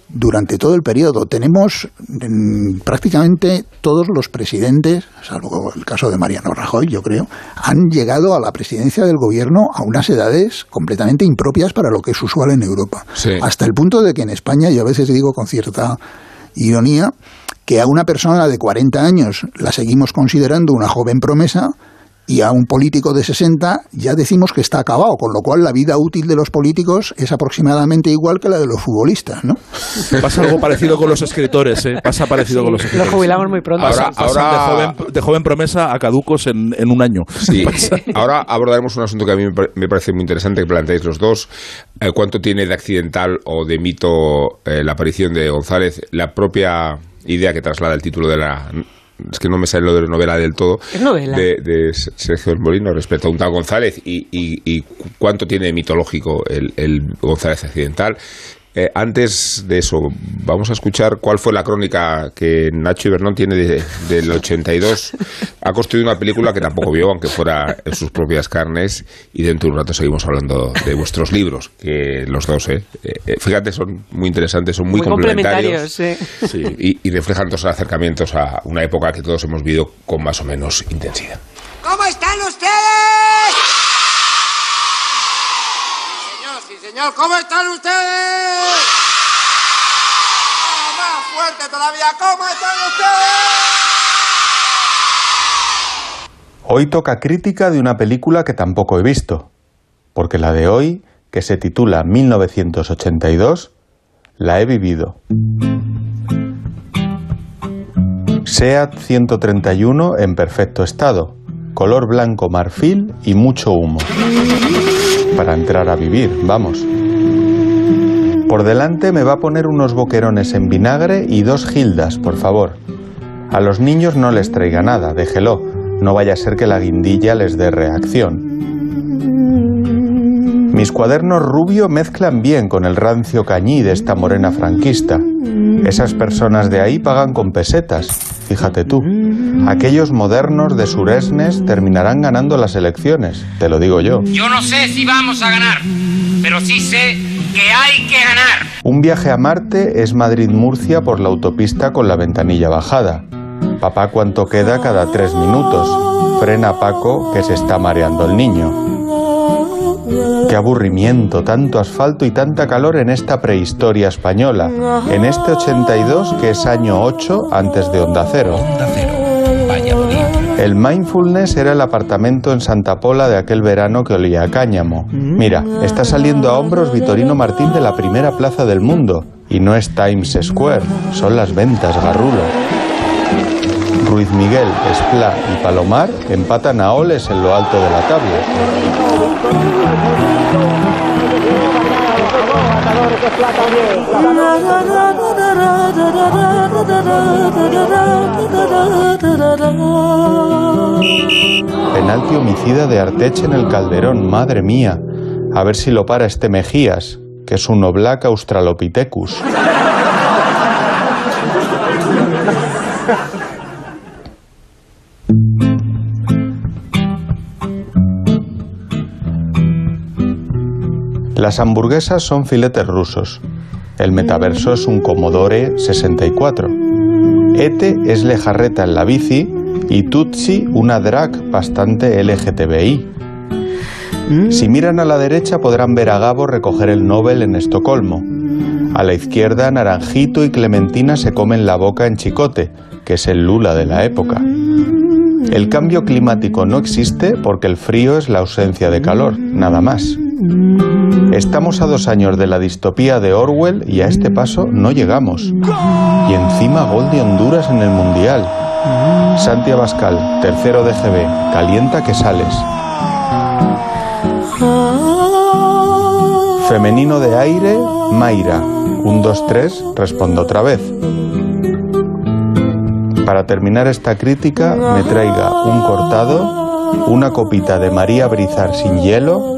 durante todo el periodo. Tenemos mm, prácticamente todos los presidentes, salvo el caso de Mariano Rajoy, yo creo, han llegado a la presidencia del gobierno a unas edades completamente impropias para lo que es usual en Europa. Sí. Hasta el punto de que en España, yo a veces digo con cierta ironía, que a una persona de 40 años la seguimos considerando una joven promesa y a un político de 60 ya decimos que está acabado, con lo cual la vida útil de los políticos es aproximadamente igual que la de los futbolistas, ¿no? Pasa algo parecido con los escritores, ¿eh? Pasa parecido con los Lo escritores. jubilamos muy pronto. Ahora- Pasan de, joven, de joven promesa a caducos en, en un año. Sí. Ahora abordaremos un asunto que a mí me pare- me parece muy interesante que planteáis los dos. Eh, ¿Cuánto tiene de accidental o de mito eh, la aparición de González? La propia idea que traslada el título de la... Es que no me sale lo de la novela del todo. Es novela. De, de Sergio del Molino respecto a un tal González y, y- y cuánto tiene mitológico el, el González accidental. Eh, antes de eso, vamos a escuchar cuál fue la crónica que Nacho Ibernón tiene de- del 82. Ha construido una película que tampoco vio, aunque fuera en sus propias carnes. Y dentro de un rato seguimos hablando de vuestros libros, que los dos, ¿eh? Eh, fíjate, son muy interesantes, son muy, Muy complementarios. Sí. Y, y reflejan todos los acercamientos a una época que todos hemos vivido con más o menos intensidad. ¿Cómo están ustedes? Sí, señor. ¿Cómo están ustedes? Ah, más fuerte todavía. ¿Cómo están ustedes? Hoy toca crítica de una película que tampoco he visto, porque la de hoy, que se titula 1982, la he vivido. SEAT 131 en perfecto estado, color blanco marfil y mucho humo. Para entrar a vivir, vamos. Por delante me va a poner unos boquerones en vinagre y dos gildas, por favor. A los niños no les traiga nada, déjelo. No vaya a ser que la guindilla les dé reacción. Mis cuadernos rubio mezclan bien con el rancio cañí de esta morena franquista. Esas personas de ahí pagan con pesetas, fíjate tú. Aquellos modernos de Suresnes terminarán ganando las elecciones, te lo digo yo. Yo no sé si vamos a ganar, pero sí sé que hay que ganar. Un viaje a Marte es Madrid-Murcia por la autopista con la ventanilla bajada. Papá, ¿cuánto queda cada tres minutos? Frena Paco, que se está mareando el niño. Qué aburrimiento, tanto asfalto y tanta calor en esta prehistoria española, en este 82 que es año 8 antes de Onda Cero. El mindfulness era el apartamento en Santa Pola de aquel verano que olía a cáñamo. Mira, está saliendo a hombros Vitorino Martín de la primera plaza del mundo. Y no es Times Square, son las ventas, garrulo. Ruiz Miguel, Esplá y Palomar empatan a Oles en lo alto de la tabla. Penalti homicida de Arteche en el Calderón, madre mía. A ver si lo para este Mejías, que es un Oblak Australopithecus. Las hamburguesas son filetes rusos. El metaverso es un Commodore 64. Ete es lejarreta en la bici y Tutsi una drag bastante LGTBI. Si miran a la derecha podrán ver a Gabo recoger el Nobel en Estocolmo. A la izquierda, Naranjito y Clementina se comen la boca en Chicote, que es el Lula de la época. El cambio climático no existe porque el frío es la ausencia de calor, nada más. Estamos a dos años de la distopía de Orwell y a este paso no llegamos. Y encima gol de Honduras en el Mundial. Santi Abascal, tercero de GB, calienta que sales. Femenino de aire, Mayra. Un, dos, tres, respondo otra vez. Para terminar esta crítica, me traiga un cortado, una copita de María Brizar sin hielo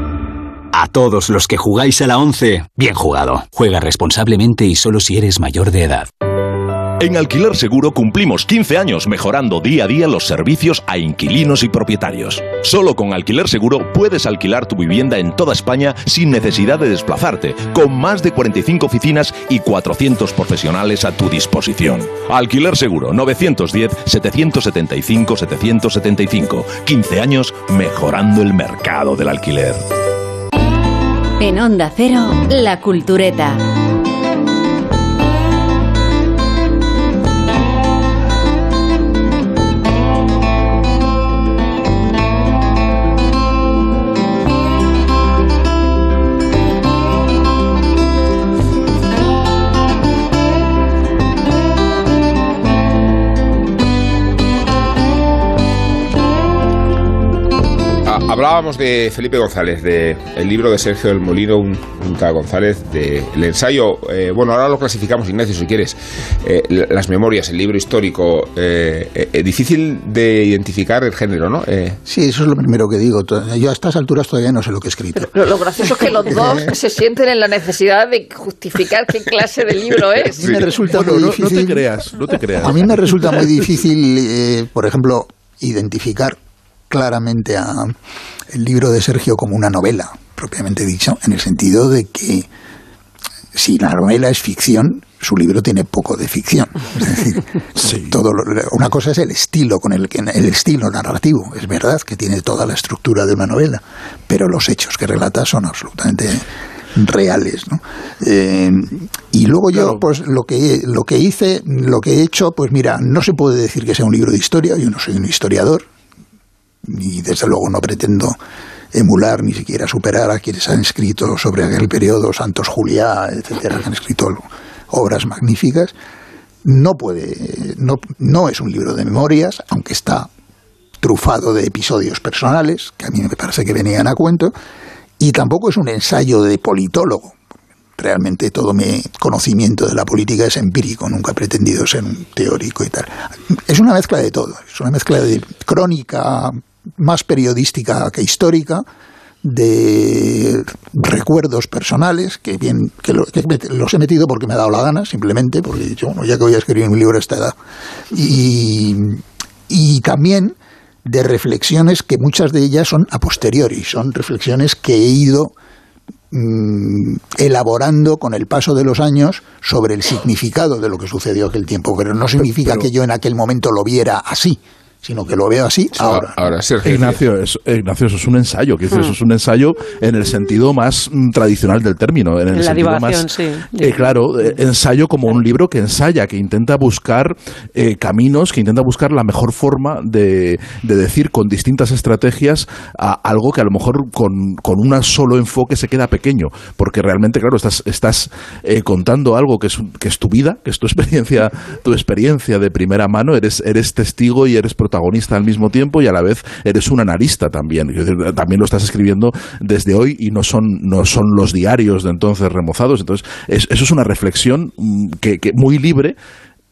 A todos los que jugáis a la 11, bien jugado. Juega responsablemente y solo si eres mayor de edad. En Alquiler Seguro cumplimos 15 años mejorando día a día los servicios a inquilinos y propietarios. Solo con Alquiler Seguro puedes alquilar tu vivienda en toda España sin necesidad de desplazarte, con más de 45 oficinas y 400 profesionales a tu disposición. Alquiler Seguro 910-775-775. 15 años mejorando el mercado del alquiler. En Onda Cero, La Cultureta. Hablábamos de Felipe González, de el libro de Sergio del Molino, un, un tal González, de el ensayo, eh, bueno, ahora lo clasificamos, Ignacio, si quieres, eh, las memorias, el libro histórico, eh, difícil de identificar el género, ¿no? Eh, Sí, eso es lo primero que digo. Yo a estas alturas todavía no sé lo que he escrito. Lo, lo gracioso es que los dos se sienten en la necesidad de justificar qué clase de libro es. A mí me resulta Bueno, muy no- no te difícil. creas, no te creas. A mí me resulta muy difícil, eh, por ejemplo, identificar claramente a el libro de Sergio como una novela, propiamente dicho, en el sentido de que si la novela es ficción, su libro tiene poco de ficción. Es decir, todo lo- una cosa es el estilo con el que el estilo narrativo, es verdad que tiene toda la estructura de una novela, pero los hechos que relata son absolutamente reales. ¿no? Eh, y luego yo, pues lo que, lo que hice, lo que he hecho, pues mira, no se puede decir que sea un libro de historia, yo no soy un historiador, y desde luego no pretendo emular ni siquiera superar a quienes han escrito sobre aquel periodo, Santos Juliá, etcétera, que han escrito obras magníficas. No puede, no, no es un libro de memorias, aunque está trufado de episodios personales, que a mí me parece que venían a cuento, y tampoco es un ensayo de politólogo. Realmente todo mi conocimiento de la política es empírico, nunca he pretendido ser un teórico y tal. Es una mezcla de todo, es una mezcla de crónica más periodística que histórica, de recuerdos personales que bien que, los he metido porque me ha dado la gana simplemente porque he dicho bueno ya que voy a escribir un libro a esta edad y, y también de reflexiones que muchas de ellas son a posteriori, son reflexiones que he ido mm, elaborando con el paso de los años sobre el significado de lo que sucedió aquel tiempo, pero no significa que yo en aquel momento lo viera así sino que lo veo así ahora. Ahora, Sergio. Ignacio, eso, Ignacio, eso es un ensayo, que eso Hmm. es un ensayo en el sentido más mm, tradicional del término, en el la sentido más sí. eh, claro, eh, ensayo como un libro que ensaya, que intenta buscar eh, caminos, que intenta buscar la mejor forma de, de decir con distintas estrategias a algo que a lo mejor con, con un solo enfoque se queda pequeño, porque realmente, claro, estás, estás eh, contando algo que es, que es tu vida, que es tu experiencia, tu experiencia de primera mano, eres, eres testigo y eres protagonista al mismo tiempo y a la vez eres un analista también. También lo estás escribiendo desde hoy y no son, no son los diarios de entonces remozados. Entonces, es- eso es una reflexión mm, que, que muy libre.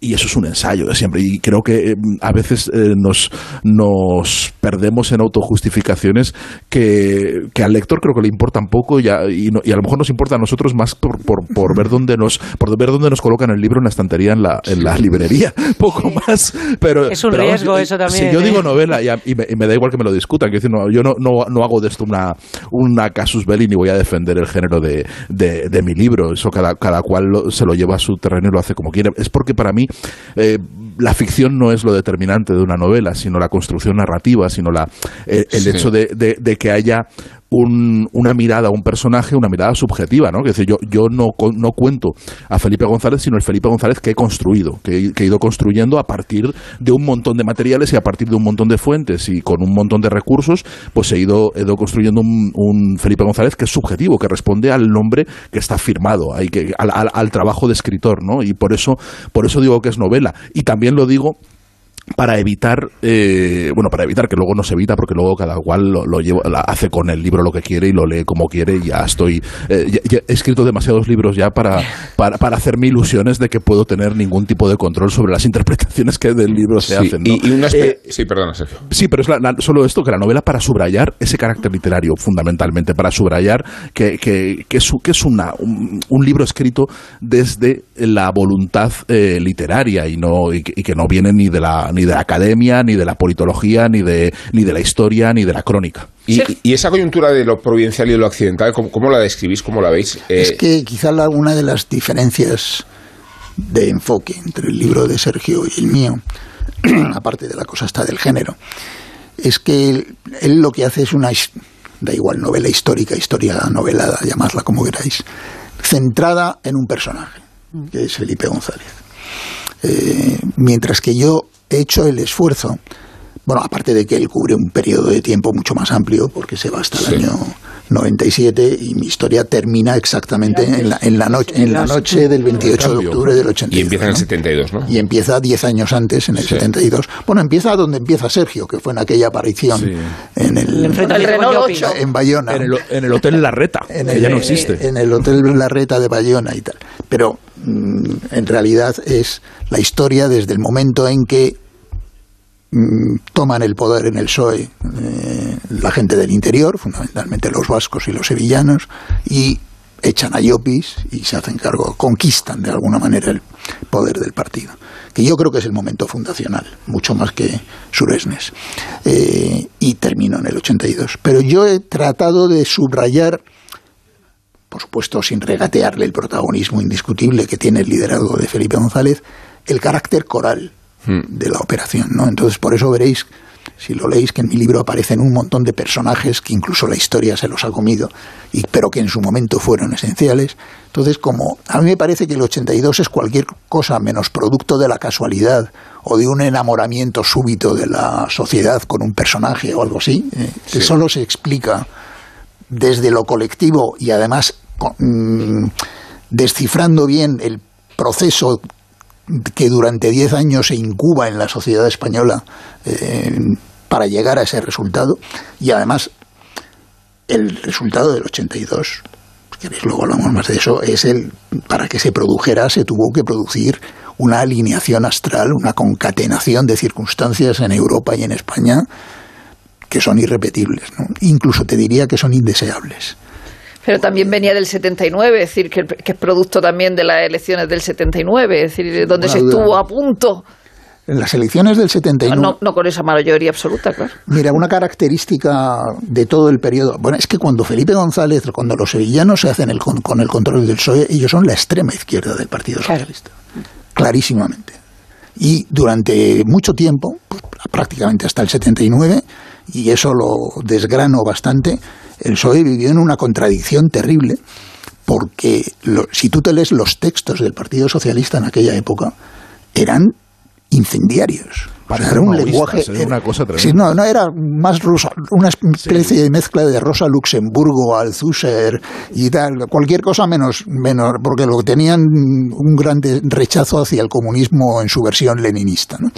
Y eso es un ensayo de siempre. Y creo que eh, a veces eh, nos, nos perdemos en autojustificaciones que, que al lector creo que le importan poco y a, y, no- y a lo mejor nos importa a nosotros más por, por, por ver dónde nos por ver dónde nos colocan el libro en la estantería en la, en la librería. Poco más. Pero, Es un pero riesgo eso también, Si yo ¿eh? digo novela y, a- y me, y me da igual que me lo discutan, quiero decir, no, yo no, no, no hago de esto una, una casus belli ni voy a defender el género de, de, de mi libro. Eso cada, cada cual lo- se lo lleva a su terreno y lo hace como quiere. Es porque para mí eh, la ficción no es lo determinante de una novela, sino la construcción narrativa, sino la, eh, el Sí. hecho de, de- de que haya un- una mirada a un personaje, una mirada subjetiva, ¿no? Que decir, yo, yo no, no cuento a Felipe González, sino el Felipe González que he construido, que, he- ido construyendo a partir de un montón de materiales y a partir de un montón de fuentes y con un montón de recursos, pues he ido, he ido construyendo un, Felipe González que es subjetivo, que responde al nombre que está firmado, ahí que, al, al- al trabajo de escritor, ¿no? Y por eso, por eso digo que es novela. Y también lo digo para evitar, eh, bueno, para evitar que luego no se evita, porque luego cada cual lo, lo lleva- la- hace con el libro lo que quiere y lo lee como quiere y ya estoy, eh, ya- ya he escrito demasiados libros ya para, para, para hacerme ilusiones de que puedo tener ningún tipo de control sobre las interpretaciones que del libro se Sí, hacen. ¿no? y, y una espe- Eh, sí, perdona, Sergio. Sí, pero es la- la- solo esto, que la novela para subrayar ese carácter literario, fundamentalmente, para subrayar que, que, que es, que es una, un, un libro escrito desde la voluntad eh, literaria y, no, y, que, y que no viene ni de, la, ni de la academia, ni de la politología, ni de, ni de la historia, ni de la crónica. Y, y esa coyuntura de lo provincial y de lo accidental, ¿cómo, cómo la describís? ¿Cómo la veis? Eh, Es que quizá la- una de las diferencias de enfoque entre el libro de Sergio y el mío, aparte de la cosa está del género, es que él, él lo que hace es una, da igual, novela histórica, historia novelada, llamadla como queráis, centrada en un personaje, que es Felipe González. Eh, mientras que yo hecho el esfuerzo, bueno, aparte de que él cubre un periodo de tiempo mucho más amplio, porque se va hasta el año 97 y mi historia termina exactamente en la, en la, noche, en la noche del 28 de octubre del 82. y empieza en el 72, ¿no? Y empieza 10 años antes, en el 72. Bueno, empieza donde empieza Sergio, que fue en aquella aparición en el, enfrentamiento con Renault Llopis. 8. en Bayona. En el, en el Hotel La Reta, En que el- ya no existe. En el Hotel La Reta de Bayona y tal. Pero mm, en realidad es la historia desde el momento en que toman el poder en el PSOE eh, la gente del interior, fundamentalmente los vascos y los sevillanos, y echan a Llopis y se hacen cargo, conquistan de alguna manera el poder del partido, que yo creo que es el momento fundacional, mucho más que Suresnes, Eh, y terminó en el 82. Pero yo he tratado de subrayar por supuesto sin regatearle el protagonismo indiscutible que tiene el liderazgo de Felipe González, el carácter coral de la operación. ¿no? Entonces, por eso veréis si lo leéis, que en mi libro aparecen un montón de personajes que incluso la historia se los ha comido, y, pero que en su momento fueron esenciales. Entonces, como a mí me parece que el 82 es cualquier cosa menos producto de la casualidad o de un enamoramiento súbito de la sociedad con un personaje o algo así, eh, que solo se explica desde lo colectivo y además con- mm, descifrando bien el proceso que durante 10 años se incuba en la sociedad española eh, para llegar a ese resultado y además el resultado del 82 si queréis luego hablamos más de eso es el para que se produjera se tuvo que producir una alineación astral una concatenación de circunstancias en Europa y en España que son irrepetibles ¿no? incluso te diría que son indeseables Pero también venía del 79, es decir, que, que es producto también de las elecciones del 79, es decir, de donde se duda. estuvo a punto. en las elecciones del 79 No, no con esa mayoría absoluta, claro. Mira, una característica de todo el periodo. Bueno, es que cuando Felipe González, cuando los sevillanos se hacen el con, con el control del PSOE, ellos son la extrema izquierda del Partido Socialista. Clarísimamente. Y durante mucho tiempo, pues, prácticamente hasta el 79, y eso lo desgrano bastante, el PSOE vivió en una contradicción terrible, porque lo- si tú te lees los textos del Partido Socialista en aquella época, eran incendiarios. O sea, era un lenguaje. era una cosa. Sí, no, no era más rosa, una especie de mezcla de Rosa Luxemburgo, Althusser y tal, cualquier cosa menos, menos, porque lo tenían un gran rechazo hacia el comunismo en su versión leninista, ¿no?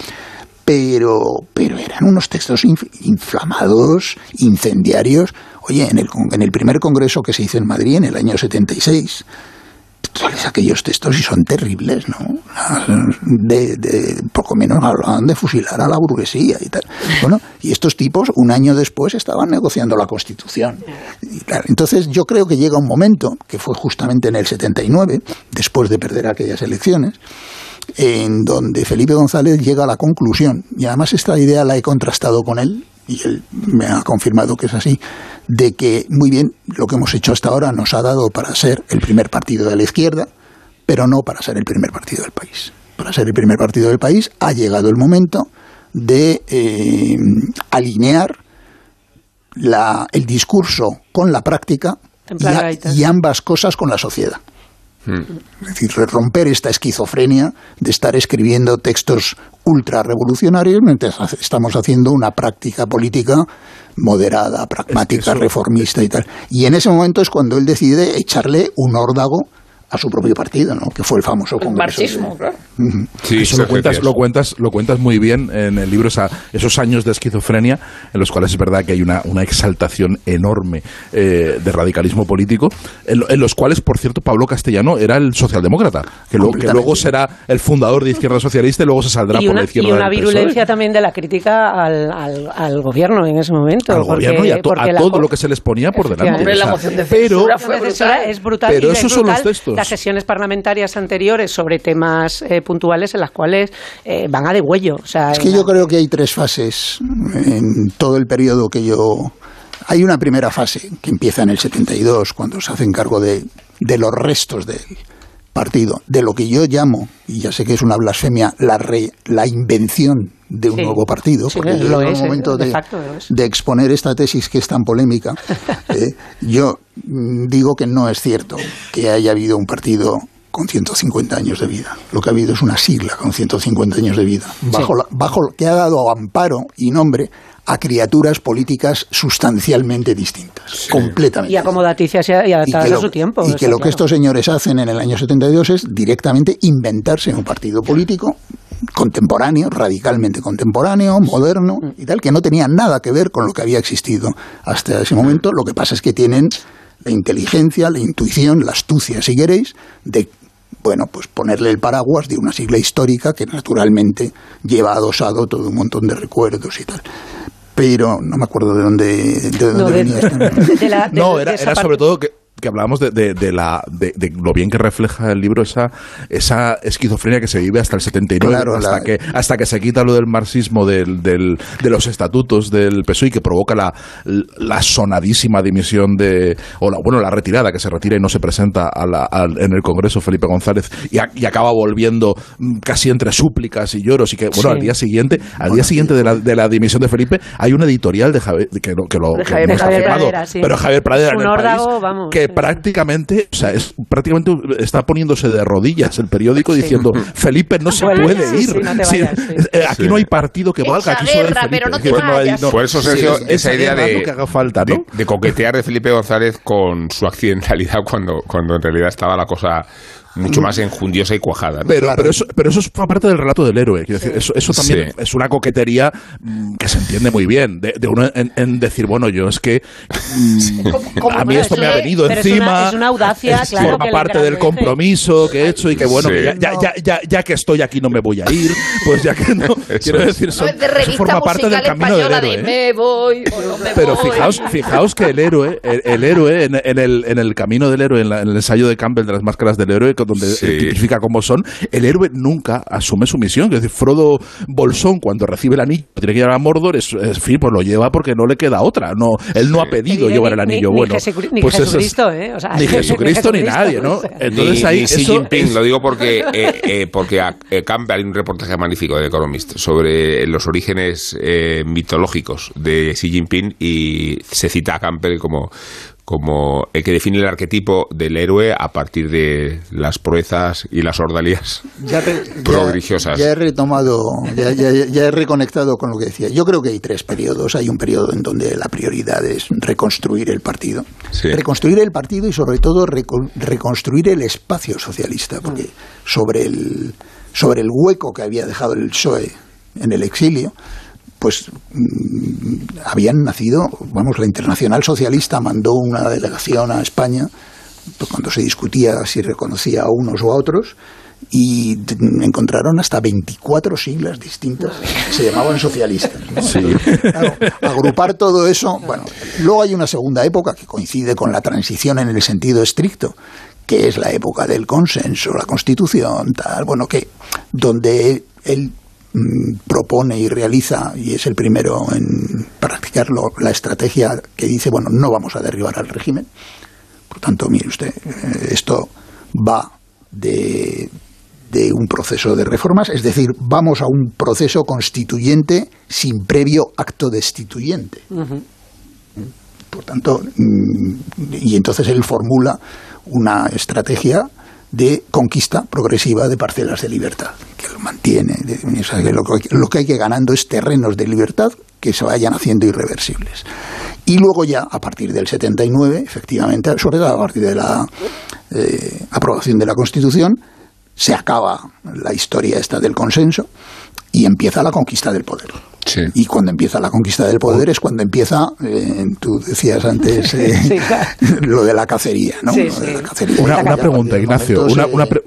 Pero, pero eran unos textos inf- inflamados, incendiarios. Oye, en el, en el primer congreso que se hizo en Madrid en el año 76, todos aquellos textos y son terribles, ¿no? De, de, poco menos hablaban de fusilar a la burguesía y tal. Bueno, y estos tipos un año después estaban negociando la Constitución. Entonces yo creo que llega un momento, que fue justamente en el 79, después de perder aquellas elecciones, en donde Felipe González llega a la conclusión, y además esta idea la he contrastado con él, y él me ha confirmado que es así, de que muy bien lo que hemos hecho hasta ahora nos ha dado para ser el primer partido de la izquierda, pero no para ser el primer partido del país. Para ser el primer partido del país ha llegado el momento de eh, alinear la- el discurso con la práctica y, a- ambas cosas con la sociedad. Es decir, romper esta esquizofrenia de estar escribiendo textos ultra revolucionarios mientras estamos haciendo una práctica política moderada, pragmática, reformista y tal. Y en ese momento es cuando él decide echarle un órdago a su propio partido, ¿no? que fue el famoso El Congreso. de- marxismo, claro. Ujú. Eso lo cuentas, lo, cuentas, lo cuentas muy bien en el libro, esa- esos años de esquizofrenia, en los cuales es verdad que hay una, una exaltación enorme eh, de radicalismo político, en, en los cuales, por cierto, Pablo Castellano era el socialdemócrata, que, lo- que luego será el fundador de Izquierda Socialista y luego se saldrá y por una, la izquierda y una del PSOE. virulencia también de la crítica al, al, al gobierno en ese momento. al porque- gobierno y a, to- a todo lo que se les ponía por delante. Hombre, la moción de pero, censura fue brutal. es brutal. Pero esos es son los textos. Las sesiones parlamentarias anteriores sobre temas eh, puntuales en las cuales eh, van a degüello. O sea, Es que yo creo que hay tres fases en todo el periodo que yo... Hay una primera fase que empieza en el 72, cuando se hacen cargo de, de los restos del partido, de lo que yo llamo, y ya sé que es una blasfemia, la, re- la invención de un Sí. nuevo partido, Sí, porque llega es, un momento de de, facto lo es. de exponer esta tesis que es tan polémica, eh, yo mm, digo que no es cierto que haya habido un partido con 150 años de vida. Lo que ha habido es una sigla con 150 años de vida, bajo, la- bajo lo que ha dado amparo y nombre a criaturas políticas sustancialmente distintas, completamente y acomodaticias y y adaptadas a lo- su tiempo. y que lo que estos señores hacen en el año 72 es directamente inventarse un partido político contemporáneo, radicalmente contemporáneo, moderno y tal, que no tenía nada que ver con lo que había existido hasta ese momento. Lo que pasa es que tienen la inteligencia, la intuición, la astucia, si queréis, de bueno, pues ponerle el paraguas de una sigla histórica que naturalmente lleva adosado todo un montón de recuerdos y tal. Pero no me acuerdo de dónde, de dónde No, de- venía esto. de la- de- no, era, era sobre todo que que hablábamos de, de- de la, de, de lo bien que refleja el libro esa, esa esquizofrenia que se vive hasta el 79, Claro, hasta, la- que, hasta que se quita lo del marxismo del, del- de los estatutos del PSOE y que provoca la, la sonadísima dimisión de, o la, bueno, la retirada, que se retira y no se presenta a la- al- en el Congreso Felipe González y, a- y acaba volviendo mm, casi entre súplicas y lloros y que, bueno, Sí. al día siguiente, al día siguiente de la, de la dimisión de Felipe hay un editorial de Javier, que, lo- que lo De que Javier- no está Javier firmado, Pradera, sí. pero Javier Pradera en el órdago, país, vamos, que. Prácticamente, o sea, es prácticamente está poniéndose de rodillas el periódico diciendo Felipe no se puede sí, ir. sí, no te Sí, vayas, sí. eh, aquí Sí. no hay partido que valga. Aquí solo guerra, Felipe. pero no te Que hay- vayas. Por eso, Sergio, Sí, esa idea de, lo que haga falta, ¿no? de, de coquetear de Felipe González con su accidentalidad cuando, cuando en realidad estaba la cosa mucho más enjundiosa y cuajada. ¿no? Pero, pero, eso, pero eso es parte del relato del héroe. Quiero decir, eso, eso también Sí. es una coquetería mm, que se entiende muy bien. De, de uno en, en decir, bueno, yo es que mm, a mí esto me ha venido pero es encima. una- es una audacia, es- claro, Forma que parte del compromiso que he hecho y que bueno, Sí. que ya, ya, ya, ya, ya que estoy aquí no me voy a ir. Pues ya que no. quiero decir, son- de eso forma parte del camino del héroe. de ¿eh? me voy o no me Pero voy. fijaos, fijaos que el héroe, el, el héroe en, en el, en el camino del héroe, en, la- en el ensayo de Campbell de las máscaras del héroe, donde Sí. eh, tipifica cómo son, el héroe nunca asume su misión. Es decir, Frodo Bolsón, cuando recibe el anillo, tiene que llevar a Mordor, es, es- en fin, pues lo lleva porque no le queda otra. No, él no ha pedido llevar el ni- anillo. ni bueno, ni pues es- Jesucristo, ¿eh? O sea, ni Jesucristo ni Jesucristo, nadie, ¿no? Entonces ni, ahí ni Xi Jinping, es- lo digo porque, eh, eh, porque a, eh, Campbell hay un reportaje magnífico de Economist sobre los orígenes eh, mitológicos de Xi Jinping y se cita a Campbell como como el que define el arquetipo del héroe a partir de las proezas y las ordalías Ya, ya- prodigiosas. ya he retomado, ya, ya- ya he reconectado con lo que decía. Yo creo que hay tres periodos. Hay un periodo en donde la prioridad es reconstruir el partido. Sí. Reconstruir el partido y sobre todo reco- reconstruir el espacio socialista, porque sobre el, sobre el hueco que había dejado el PSOE en el exilio, pues mm, habían nacido, vamos, la Internacional Socialista mandó una delegación a España pues, cuando se discutía si reconocía a unos o a otros y encontraron hasta 24 siglas distintas que se llamaban socialistas. ¿no? Claro, agrupar todo eso, bueno, luego hay una segunda época que coincide con la transición en el sentido estricto, que es la época del consenso, la constitución, tal, bueno, que donde mm, propone y realiza, y es el primero en practicarlo, la estrategia que dice, bueno, no vamos a derribar al régimen. Por tanto, mire usted, eh, esto va de, de un proceso de reformas, es decir, vamos a un proceso constituyente sin previo acto destituyente. Por tanto, mm, y entonces él formula una estrategia de conquista progresiva de parcelas de libertad, que lo mantiene. que- lo que hay que ganando es terrenos de libertad que se vayan haciendo irreversibles. Y luego ya, a partir del 79, efectivamente, sobre todo a partir de la eh, aprobación de la Constitución, se acaba la historia esta del consenso y empieza la conquista del poder. Y cuando empieza la conquista del poder es cuando empieza, eh, tú decías antes, eh, Sí, claro. lo de la cacería, ¿no? Sí, Lo de sí. la cacería. Una, una pregunta, Ignacio. momentos, Una, eh, una pre-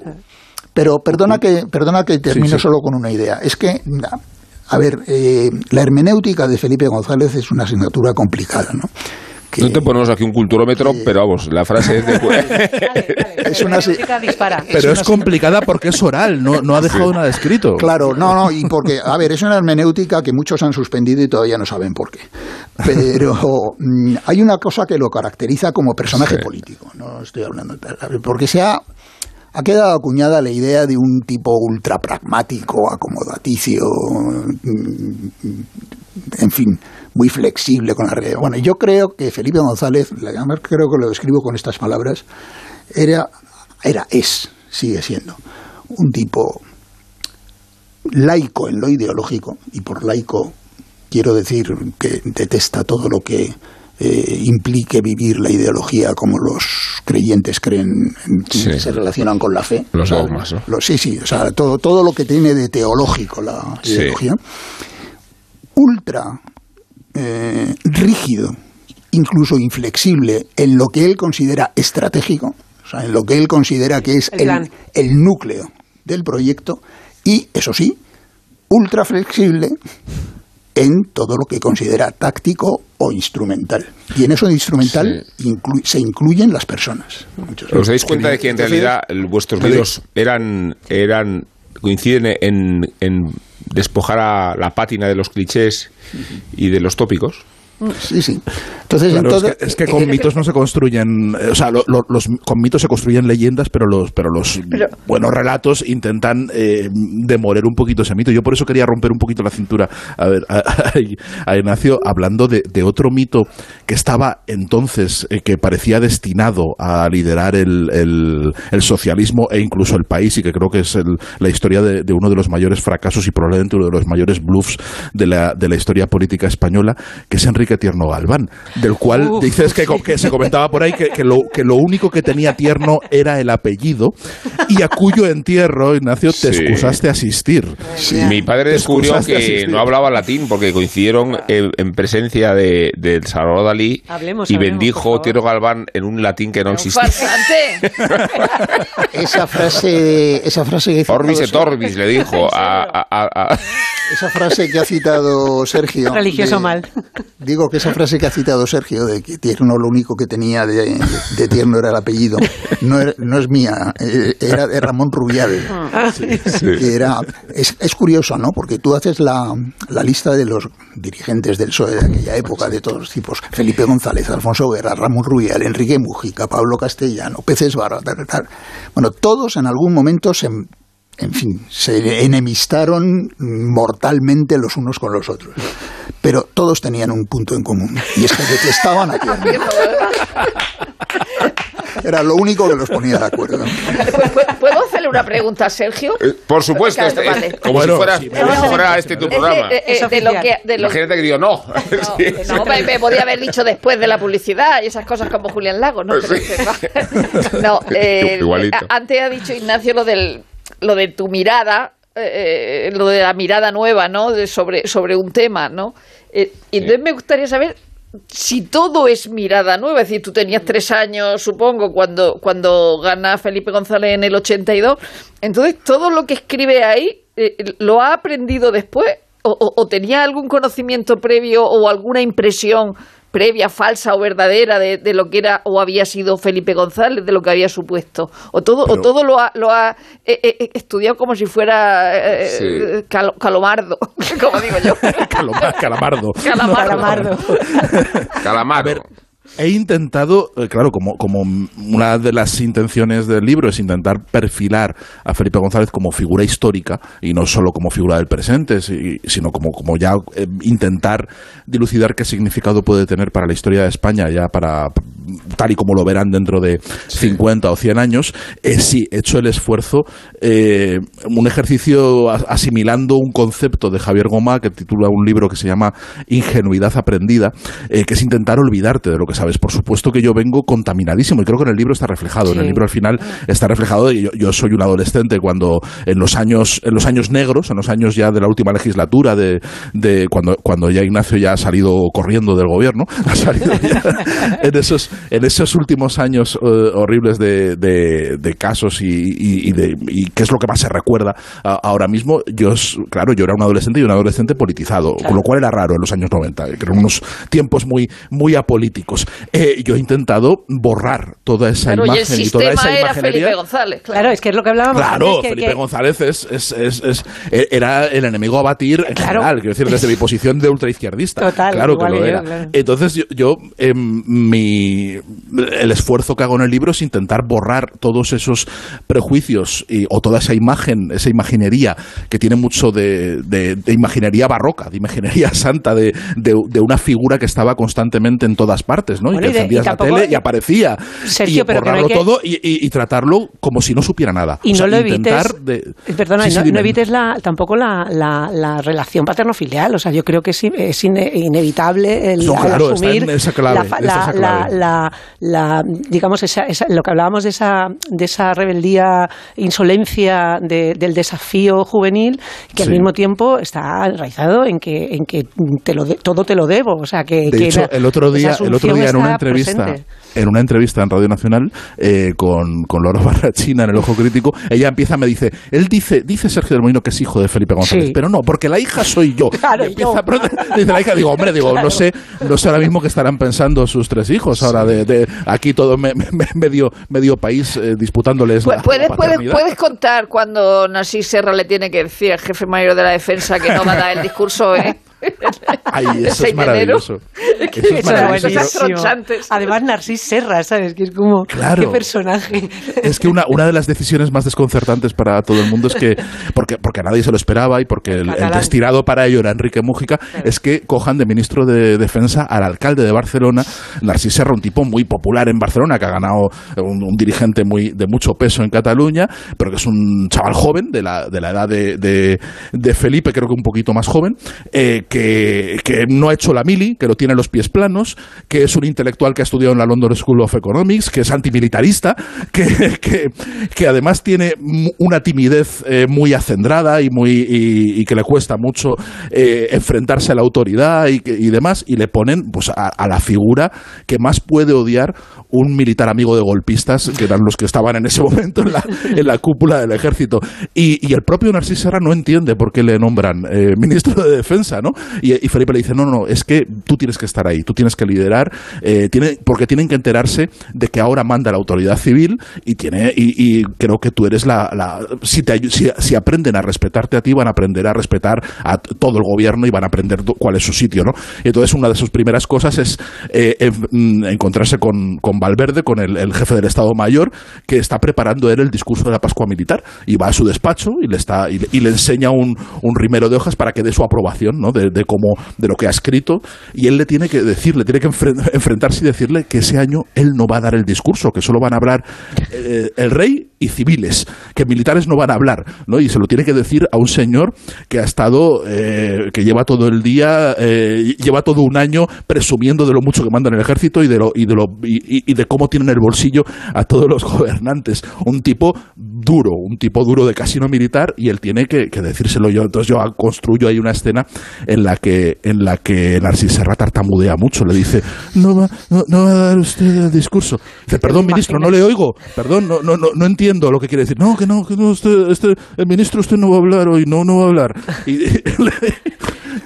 Pero perdona que, perdona que termino sí. solo con una idea. Es que, a ver, eh, la hermenéutica de Felipe González es una asignatura complicada, ¿no? No te ponemos aquí un culturómetro, pero vamos, la frase es de... Es una, dispara. Pero es complicada porque es oral, no, no ha dejado nada escrito. Claro, no, no, y porque, a ver, es una hermenéutica que muchos han suspendido y todavía no saben por qué. Pero mm, hay una cosa que lo caracteriza como personaje político, no estoy hablando porque se ha, ha quedado acuñada la idea de un tipo ultra pragmático, acomodaticio, mm, en fin, muy flexible con la realidad. Bueno, yo creo que Felipe González, además creo que lo describo con estas palabras, era, era, es, sigue siendo, un tipo laico en lo ideológico, y por laico quiero decir que detesta todo lo que eh, implique vivir la ideología como los creyentes creen, en- Sí. se relacionan con la fe. Los dogmas, ¿no? lo- sí, sí, o sea, todo, todo lo que tiene de teológico la Sí. ideología. Ultra eh, rígido, incluso inflexible en lo que él considera estratégico, o sea, en lo que él considera que es El el, plan. el núcleo del proyecto, y eso sí, ultra flexible en todo lo que considera táctico o instrumental. Y en eso de instrumental inclu- se incluyen las personas. ¿Os dais cuenta de que en realidad vuestros libros eran, eran coinciden en, en despojar a la pátina de los clichés y de los tópicos? Sí, sí. Entonces, Claro, en todo- es, que, es que con mitos no se construyen, eh, o sea, lo- lo- los, con mitos se construyen leyendas, pero los, pero los buenos relatos intentan eh, demoler un poquito ese mito. Yo por eso quería romper un poquito la cintura a, ver, a, a- a Ignacio hablando de, de otro mito que estaba entonces, eh, que parecía destinado a liderar el, el- el socialismo e incluso el país y que creo que es el- la historia de, de uno de los mayores fracasos y probablemente uno de los mayores bluffs de la, de la historia política española, que es Enrique Tierno Galván, del cual Uf, dices que, sí. que se comentaba por ahí que, que lo, que lo único que tenía Tierno era el apellido y a cuyo entierro, Ignacio, te Sí. excusaste a asistir. Mi padre descubrió que no hablaba latín porque coincidieron en, en presencia de, del Salvador Dalí Hablemos, y hablemos, bendijo Tierno Galván en un latín que no existía. Esa frase, esa frase que Orbis et Orbis, le dijo a, a- a- a- esa frase que ha citado Sergio. Religioso de- mal. Digo que esa frase que ha citado Sergio de que Tierno lo único que tenía de, de Tierno era el apellido, no, era- no es mía, eh, era de Ramón Rubial. Ah, que era es, es curioso, ¿no? Porque tú haces la, la lista de los dirigentes del PSOE de aquella época, de todos los tipos, Felipe González, Alfonso Guerra, Ramón Rubial, Enrique Mujica, Pablo Castellano, Peces Barra, tal, tal. Bueno, todos en algún momento se, en fin, se enemistaron mortalmente los unos con los otros. Pero todos tenían un punto en común, y es que detestaban a Tierno. Era lo único que los ponía de acuerdo. ¿Puedo- ¿Puedo hacerle una pregunta a Sergio? Eh, Por supuesto, este- vale. es como Bueno, si fuera, sí, como si fuera este tu de- programa. eh, eh, de lo que, de lo- Imagínate que digo, no. Sí. No, me, me podía haber dicho después de la publicidad y esas cosas como Julián Lago, ¿no? Pero Sí. no. No, eh, antes ha dicho Ignacio lo del lo de tu mirada, eh, lo de la mirada nueva, ¿no? De sobre, sobre un tema, ¿no? Eh, y entonces me gustaría saber si todo es mirada nueva, es decir, tú tenías tres años, supongo, cuando, cuando gana Felipe González en el 82, entonces todo lo que escribe ahí, eh, ¿lo ha aprendido después? ¿O, o- o tenía algún conocimiento previo o alguna impresión previa, falsa o verdadera de, de lo que era o había sido Felipe González, de lo que había supuesto? ¿O todo, o todo lo ha, lo ha eh, eh, estudiado como si fuera eh, Sí. eh, calomardo, como digo yo? Caloma- Calamardo. Calamardo. Calamaro. He intentado, eh, claro, como, como una de las intenciones del libro es intentar perfilar a Felipe González como figura histórica y no solo como figura del presente, si- sino como, como ya eh, intentar dilucidar qué significado puede tener para la historia de España, ya para tal y como lo verán dentro de 50 o 100 años, eh, sí, he hecho el esfuerzo, eh, un ejercicio asimilando un concepto de Javier Goma que titula un libro que se llama Ingenuidad aprendida, eh, que es intentar olvidarte de lo que sabes. Por supuesto que yo vengo contaminadísimo y creo que en el libro está reflejado. En el libro al final está reflejado y yo, yo soy un adolescente cuando en los años en los años negros, en los años ya de la última legislatura de, de cuando cuando ya Ignacio ya ha salido corriendo del gobierno, ha salido ya en esos en esos últimos años eh, horribles de, de- de casos y, y, y de y qué es lo que más se recuerda a- ahora mismo. Yo claro, yo era un adolescente y un adolescente politizado, con lo cual era raro en los años 90, que eran unos tiempos muy muy apolíticos. Eh, yo he intentado borrar toda esa Claro, y el imagen y, toda esa era imaginería. Felipe González. Claro, es que es lo que hablábamos Claro, antes, que- Felipe que- González es, es- es- es- e- era el enemigo a batir en general, quiero decir, desde mi posición de ultraizquierdista. Total, claro que lo yo, era. claro. Entonces yo, yo, em, mi, el esfuerzo que hago en el libro es intentar borrar todos esos prejuicios y- o toda esa imagen, esa imaginería que tiene mucho de, de- de imaginería barroca, de imaginería santa, de, de- de una figura que estaba constantemente en todas partes, ¿no? Bueno, y que encendías la tele y aparecía. Sergio, y pero que no todo y, y- y tratarlo como si no supiera nada. Y O sea, no lo intentar evites, de- eh, perdona, Sí, sí, no, evites la, tampoco la, la, la relación paterno-filial. O sea, yo creo que es, in- es ine- inevitable el No, al claro, está asumir en esa clave, la, esa la- clave. la- digamos, esa, esa- lo que hablábamos de esa, de esa rebeldía, insolencia de- del desafío juvenil, que al Sí. mismo tiempo está enraizado en que, en que te lo de- todo te lo debo. O sea, que, De que hecho, el otro día, el otro asunción en una entrevista, presente. en una entrevista en Radio Nacional eh, con, con Laura Barrachina en el Ojo Crítico, ella empieza, me dice, él dice, dice Sergio del Molino que es hijo de Felipe González, Sí. pero no, porque la hija soy yo. Claro, empieza a dice la hija, digo, hombre, digo, no sé, no sé ahora mismo qué estarán pensando sus tres hijos ahora de, de aquí todo me- me- medio medio país eh, disputándoles la, ¿Puedes, puedes, puedes contar cuando Narcís Serra le tiene que decir al jefe mayor de la defensa que no va a dar el discurso, ¿eh? Ay, eso 6 es maravilloso. Que Eso es maravilloso. Además, Narcís Serra, ¿sabes? Que es como, Claro. qué personaje. Es que una, una de las decisiones más desconcertantes para todo el mundo es que, porque, porque a nadie se lo esperaba y porque el, el para ello era Enrique Mújica, es que cojan de ministro de Defensa al alcalde de Barcelona, Narcís Serra, un tipo muy popular en Barcelona, que ha ganado un, un dirigente muy de mucho peso en Cataluña, pero que es un chaval joven, de la, de la edad de, de- de Felipe, creo que un poquito más joven, eh, que, que no ha hecho la mili, que lo tiene los pies planos, que es un intelectual que ha estudiado en la London School of Economics, que es antimilitarista, que, que, además tiene una timidez eh, muy acendrada y, muy, y, que le cuesta mucho eh, enfrentarse a la autoridad y, demás, y le ponen pues, a, a la figura que más puede odiar un militar amigo de golpistas, que eran los que estaban en ese momento en la, en la cúpula del ejército. Y, y el propio Narcís Serra no entiende por qué le nombran eh, ministro de Defensa, ¿no? Y, Felipe le dice, no, no, es que tú tienes que estar ahí, tú tienes que liderar, eh, tiene, porque tienen que enterarse de que ahora manda la autoridad civil y tiene y, y creo que tú eres la... si, te, si, si aprenden a respetarte a ti, van a aprender a respetar a todo el gobierno y van a aprender cuál es su sitio, ¿no? Y entonces una de sus primeras cosas es eh, mm, encontrarse con, con Valverde, con el, el jefe del Estado Mayor, que está preparando él el discurso de la Pascua Militar y va a su despacho y le está y le, y le enseña un, un rimero de hojas para que dé su aprobación, ¿no? De, de cómo de lo que ha escrito y él le tiene que decir, le tiene que enfren- enfrentarse y decirle que ese año él no va a dar el discurso, que solo van a hablar eh, el rey y civiles, que militares no van a hablar, ¿no? Y se lo tiene que decir a un señor que ha estado, eh, que lleva todo el día, eh, lleva todo un año presumiendo de lo mucho que mandan el ejército y de lo y de lo y- y de cómo tienen el bolsillo a todos los gobernantes. Un tipo duro, un tipo duro de casino militar y él tiene que, que decírselo yo. Entonces yo construyo ahí una escena en la que en la que Narcís Serra tartamudea mucho, le dice no va, no, no va a dar usted el discurso. Dice, perdón ministro, no le oigo, perdón, no, no, no, no entiendo lo que quiere decir. No, que no, que no, usted, este, el ministro usted no va a hablar hoy, no, no va a hablar. Y,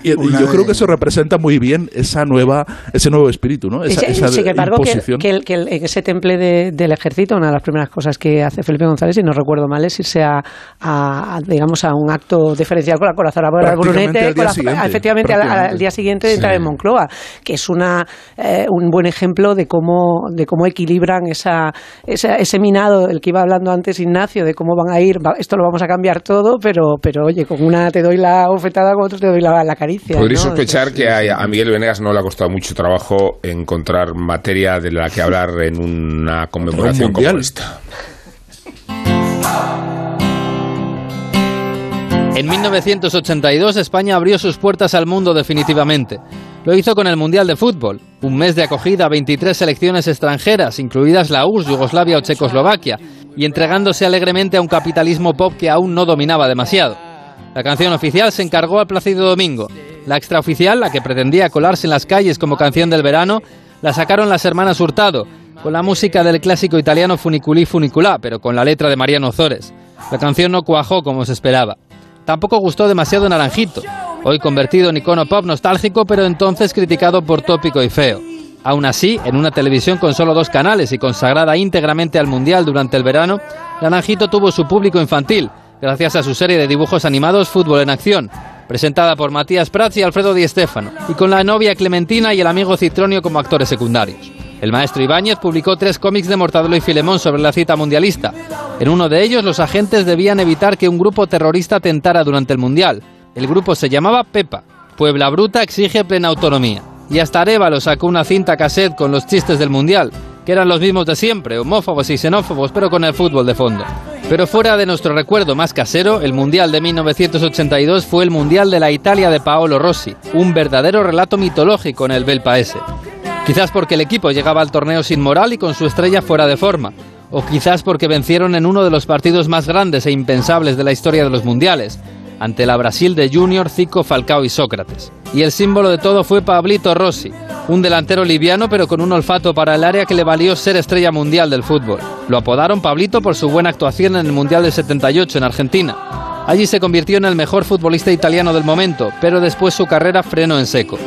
y- yo creo que eso representa muy bien esa nueva, ese nuevo espíritu, ¿no? Esa, Ese- esa sin embargo, que, imposición. que el- que el- en ese temple de- del ejército, una de las primeras cosas que hace Felipe González, si no recuerdo mal, es irse a, a- a, digamos, a un acto diferencial con la corazonada por el Prácticamente Brunete, al con día la- siguiente, efectivamente al, al día siguiente de entrar Sí. en Moncloa, que es una eh, un buen ejemplo de cómo de cómo equilibran esa, esa- ese minado del que iba hablando antes Ignacio, de cómo van a ir, va- esto lo vamos a cambiar todo, pero, pero oye, con una te doy la bofetada, con otra te doy la, la ¿no? sospechar que a, a Miguel Venegas no le ha costado mucho trabajo encontrar materia de la que hablar en una conmemoración como esta. En 1982 España abrió sus puertas al mundo definitivamente. Lo hizo con el Mundial de Fútbol, un mes de acogida a 23 selecciones extranjeras, incluidas la URSS, Yugoslavia o Checoslovaquia, y entregándose alegremente a un capitalismo pop que aún no dominaba demasiado. La canción oficial se encargó al Plácido Domingo. La extraoficial, la que pretendía colarse en las calles como canción del verano, la sacaron las hermanas Hurtado, con la música del clásico italiano Funiculí Funiculá, pero con la letra de Mariano Zores. La canción no cuajó como se esperaba. Tampoco gustó demasiado Naranjito, hoy convertido en icono pop nostálgico, pero entonces criticado por tópico y feo. Aún así, en una televisión con solo dos canales y consagrada íntegramente al Mundial durante el verano, Naranjito tuvo su público infantil, gracias a su serie de dibujos animados Fútbol en Acción, presentada por Matías Prats y Alfredo Di Stéfano, y con la novia Clementina y el amigo Citronio como actores secundarios. El maestro Ibáñez publicó tres cómics de Mortadelo y Filemón sobre la cita mundialista. En uno de ellos, los agentes debían evitar que un grupo terrorista atentara durante el Mundial. El grupo se llamaba Pepa. Puebla Bruta exige plena autonomía. Y hasta Arevalo sacó una cinta cassette con los chistes del Mundial, que eran los mismos de siempre, homófobos y xenófobos, pero con el fútbol de fondo. Pero fuera de nuestro recuerdo más casero, el Mundial de 1982 fue el Mundial de la Italia de Paolo Rossi, un verdadero relato mitológico en el Bel Paese. Quizás porque el equipo llegaba al torneo sin moral y con su estrella fuera de forma. O quizás porque vencieron en uno de los partidos más grandes e impensables de la historia de los mundiales, ante la Brasil de Junior, Zico, Falcao y Sócrates. Y el símbolo de todo fue Pablito Rossi, un delantero liviano pero con un olfato para el área que le valió ser estrella mundial del fútbol. Lo apodaron Pablito por su buena actuación en el Mundial del 78 en Argentina. Allí se convirtió en el mejor futbolista italiano del momento, pero después su carrera frenó en seco.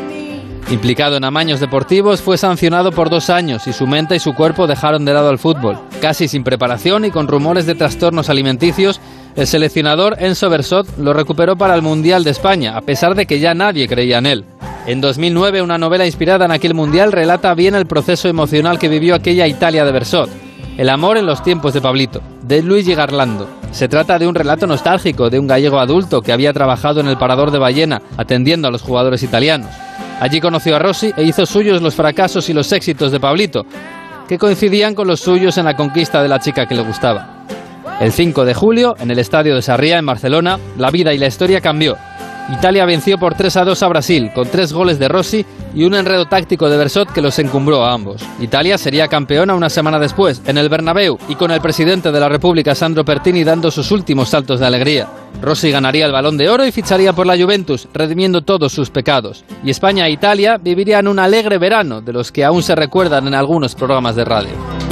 Implicado en amaños deportivos, fue sancionado por dos años y su mente y su cuerpo dejaron de lado al fútbol. Casi sin preparación y con rumores de trastornos alimenticios, el seleccionador Enzo Bersot lo recuperó para el Mundial de España, a pesar de que ya nadie creía en él. En 2009, una novela inspirada en aquel Mundial relata bien el proceso emocional que vivió aquella Italia de Bersot. El amor en los tiempos de Pablito, de Luigi Garlando. Se trata de un relato nostálgico de un gallego adulto que había trabajado en el parador de ballena, atendiendo a los jugadores italianos. Allí conoció a Rossi e hizo suyos los fracasos y los éxitos de Pablito, que coincidían con los suyos en la conquista de la chica que le gustaba. El 5 de julio, en el estadio de Sarriá, en Barcelona, la vida y la historia cambió. Italia venció por 3 a 2 a Brasil, con tres goles de Rossi y un enredo táctico de Bersot que los encumbró a ambos. Italia sería campeona una semana después, en el Bernabéu, y con el presidente de la República, Sandro Pertini, dando sus últimos saltos de alegría. Rossi ganaría el balón de oro y ficharía por la Juventus, redimiendo todos sus pecados. Y España e Italia vivirían un alegre verano, de los que aún se recuerdan en algunos programas de radio.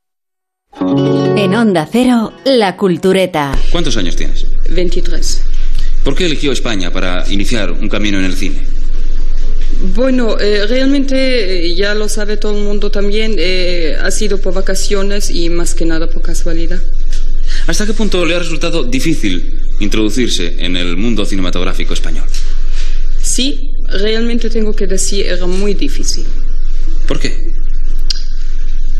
En Onda Cero, La Cultureta. ¿Cuántos años tienes? 23. ¿Por qué eligió España para iniciar un camino en el cine? Bueno, eh, realmente eh, ya lo sabe todo el mundo también, eh, ha sido por vacaciones y más que nada por casualidad. ¿Hasta qué punto le ha resultado difícil introducirse en el mundo cinematográfico español? Sí, realmente tengo que decir, era muy difícil. ¿Por qué?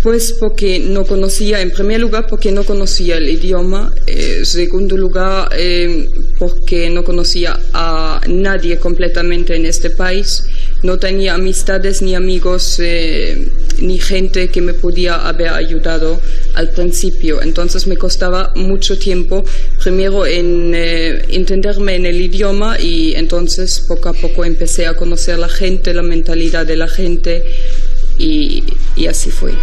Pues porque no conocía, en primer lugar, porque no conocía el idioma, en segundo lugar, eh, porque no conocía a nadie completamente en este país, no tenía amistades ni amigos eh, ni gente que me podía haber ayudado al principio. Entonces me costaba mucho tiempo, primero en eh, entenderme en el idioma y entonces poco a poco empecé a conocer la gente, la mentalidad de la gente y, así fue.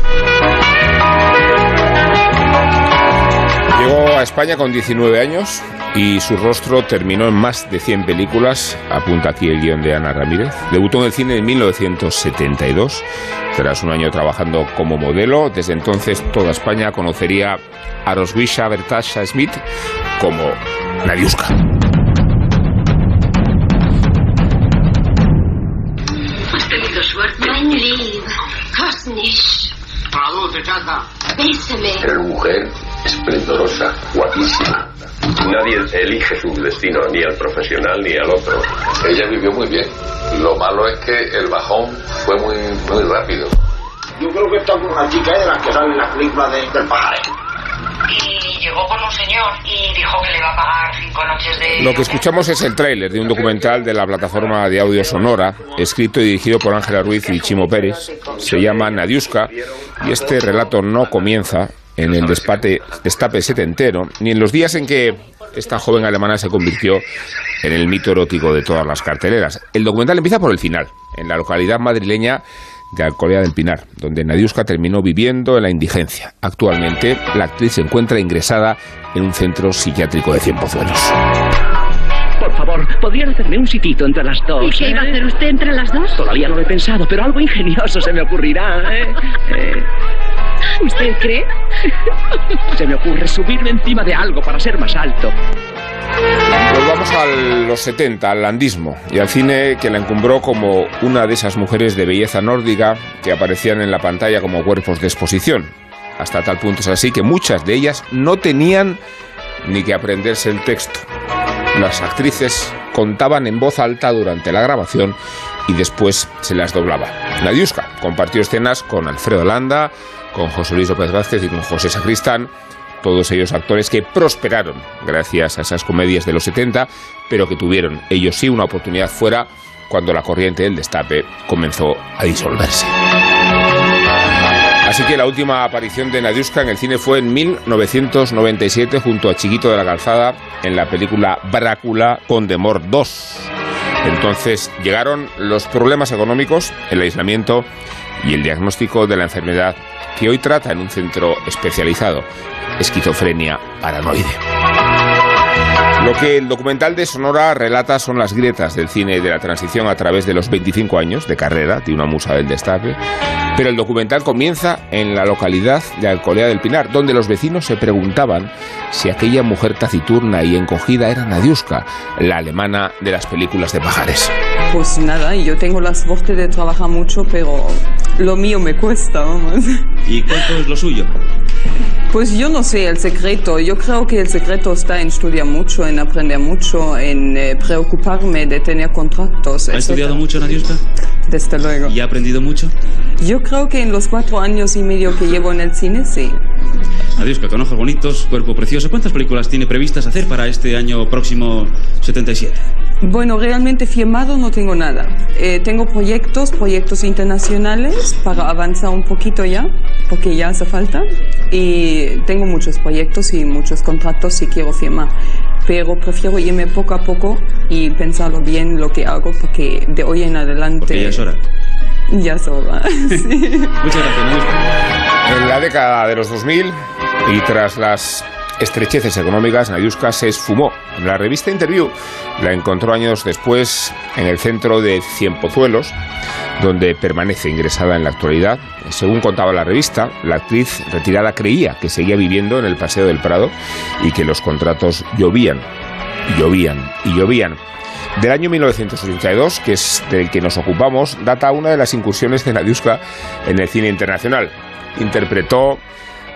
Llegó a España con 19 años y su rostro terminó en más de 100 películas, apunta aquí el guion de Ana Ramírez. Debutó en el cine en 1972, tras un año trabajando como modelo. Desde entonces toda España conocería a Roswisha Bertasha Smith como Nadiuska. Bésame. Eres mujer esplendorosa, guapísima. Nadie elige su destino, ni al profesional ni al otro. Ella vivió muy bien. Lo malo es que el bajón fue muy, muy rápido. Yo creo que con una chica de las que sale en la película de, del pajaré. Llegó con un señor y dijo que le iba a pagar cinco noches de... Lo que escuchamos es el tráiler de un documental de la plataforma de audio Sonora, escrito y dirigido por Ángela Ruiz y Chimo Pérez. Se llama Nadiuska y este relato no comienza en el despate, destape setentero, ni en los días en que esta joven alemana se convirtió en el mito erótico de todas las carteleras. El documental empieza por el final, en la localidad madrileña de Alcolea del Pinar, donde Nadiuska terminó viviendo en la indigencia. Actualmente, la actriz se encuentra ingresada en un centro psiquiátrico de Cienpozuelos. Por favor, ¿podrían hacerme un sitito entre las dos? ¿Y qué iba a eh? hacer usted entre las dos? Todavía no lo he pensado, pero algo ingenioso se me ocurrirá. ¿eh? Eh, ¿Usted cree? se me ocurre subirme encima de algo para ser más alto. Volvamos a los 70, al landismo y al cine que la encumbró como una de esas mujeres de belleza nórdica que aparecían en la pantalla como cuerpos de exposición. Hasta tal punto es así que muchas de ellas no tenían ni que aprenderse el texto. Las actrices contaban en voz alta durante la grabación y después se las doblaba. Nadiuska compartió escenas con Alfredo Landa, con José Luis López Vázquez y con José Sacristán, todos ellos actores que prosperaron gracias a esas comedias de los 70, pero que tuvieron ellos sí una oportunidad fuera cuando la corriente del destape comenzó a disolverse. Así que la última aparición de Nadiuska en el cine fue en 1997 junto a Chiquito de la Calzada en la película Brácula con Demor 2. Entonces llegaron los problemas económicos, el aislamiento y el diagnóstico de la enfermedad que hoy trata en un centro especializado, esquizofrenia paranoide. Lo que el documental de Sonora relata son las grietas del cine de la transición a través de los 25 años de carrera de una musa del destape. Pero el documental comienza en la localidad de Alcolea del Pinar, donde los vecinos se preguntaban si aquella mujer taciturna y encogida era Nadiuska, la alemana de las películas de pajares. Pues nada, yo tengo la suerte de trabajar mucho, pero lo mío me cuesta, vamos. ¿Y cuánto es lo suyo? Pues yo no sé el secreto. Yo creo que el secreto está en estudiar mucho, en aprender mucho, en eh, preocuparme de tener contratos. ¿Ha estudiado mucho, Nadiuska? Desde luego. ¿Y ha aprendido mucho? Yo creo que en los cuatro años y medio que llevo en el cine, sí. Nadiuska, con ojos bonitos, cuerpo precioso. ¿Cuántas películas tiene previstas hacer para este año próximo 77? Bueno, realmente firmado no tengo nada. Eh, tengo proyectos, proyectos internacionales para avanzar un poquito ya, porque ya hace falta. Y tengo muchos proyectos y muchos contratos si quiero firmar. Pero prefiero irme poco a poco y pensarlo bien lo que hago, porque de hoy en adelante... Porque ya es hora. Ya es hora, sí. Muchas gracias. En la década de los 2000 y tras las estrecheces económicas, Nadiuska se esfumó. La revista Interview la encontró años después en el centro de Cienpozuelos, donde permanece ingresada en la actualidad. Según contaba la revista, la actriz retirada creía que seguía viviendo en el Paseo del Prado y que los contratos llovían, llovían y llovían. Del año 1982, que es del que nos ocupamos, data una de las incursiones de Nadiuska en el cine internacional. Interpretó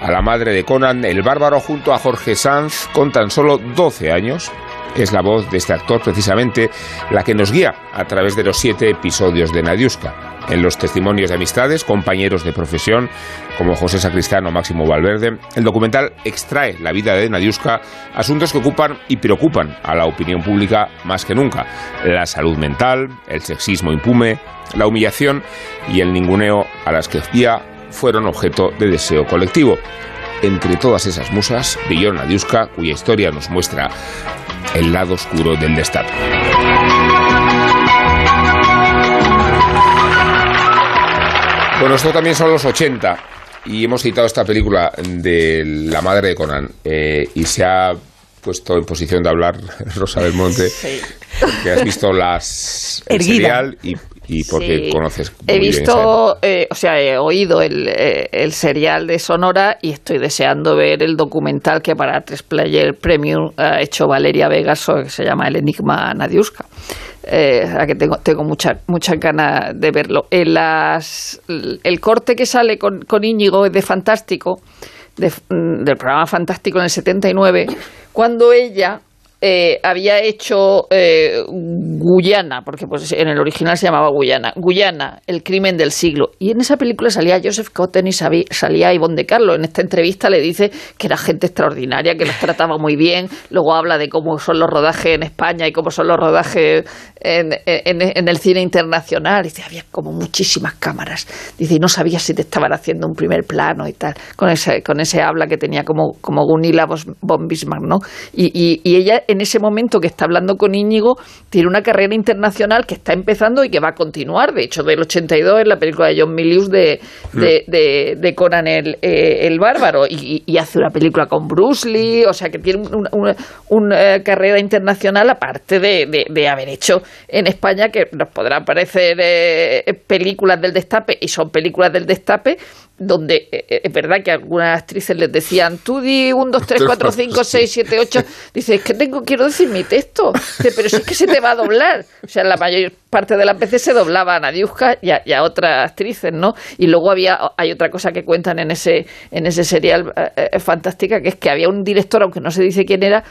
a la madre de Conan el Bárbaro junto a Jorge Sanz con tan solo 12 años. Es la voz de este actor precisamente la que nos guía a través de los siete episodios de Nadiuska. En los testimonios de amistades, compañeros de profesión como José Sacristán o Máximo Valverde, el documental extrae la vida de Nadiuska, asuntos que ocupan y preocupan a la opinión pública más que nunca. La salud mental, el sexismo impune, la humillación y el ninguneo a las que día fueron objeto de deseo colectivo. Entre todas esas musas brilló Nadiuska, cuya historia nos muestra el lado oscuro del destape. Bueno, esto también son los 80 y hemos citado esta película de la madre de Conan eh, y se ha puesto en posición de hablar Rosa del Monte, que has visto las el serial y, y porque Sí. conoces He bien visto, eh, o sea, he oído el, eh, el serial de Sonora y estoy deseando ver el documental que para 3 Player Premium ha hecho Valeria Vegas, que se llama El Enigma Nadiuska. Eh, a que tengo, tengo muchas muchas ganas de verlo. En las, el corte que sale con, con Íñigo es de Fantástico, de- mm, del programa Fantástico en el 79, cuando ella eh, había hecho eh, Guyana, porque pues en el original se llamaba Guyana, Guyana, el crimen del siglo. Y en esa película salía Joseph Cotten y salía Ivonne de Carlo. En esta entrevista le dice que era gente extraordinaria, que los trataba muy bien. Luego habla de cómo son los rodajes en España y cómo son los rodajes en, en- en el cine internacional. Dice, había como muchísimas cámaras. Dice, y no sabía si te estaban haciendo un primer plano y tal. Con ese, con ese habla que tenía como, como Gunilla von Bismarck, ¿no? Y, y- y ella, en ese momento que está hablando con Íñigo, tiene una carrera internacional que está empezando y que va a continuar. De hecho, del 82 es la película de John Milius de, de, de- de Conan el, eh, el Bárbaro. Y, y hace una película con Bruce Lee, o sea, que tiene una, una- una carrera internacional aparte de- de haber hecho en España, que nos podrán parecer eh, películas del destape, y son películas del destape, donde eh, eh, es verdad que algunas actrices les decían, tú di 1, 2, 3, 4, 5, 6, 7, 8. Dice, es que tengo, quiero decir mi texto. Dice, pero si es que se te va a doblar. O sea, la mayor parte de las veces se doblaba a Nadiuska y a, y a otras actrices, ¿no? Y luego había, hay otra cosa que cuentan en ese, en ese serial eh, eh, fantástica, que es que había un director, aunque no se dice quién era,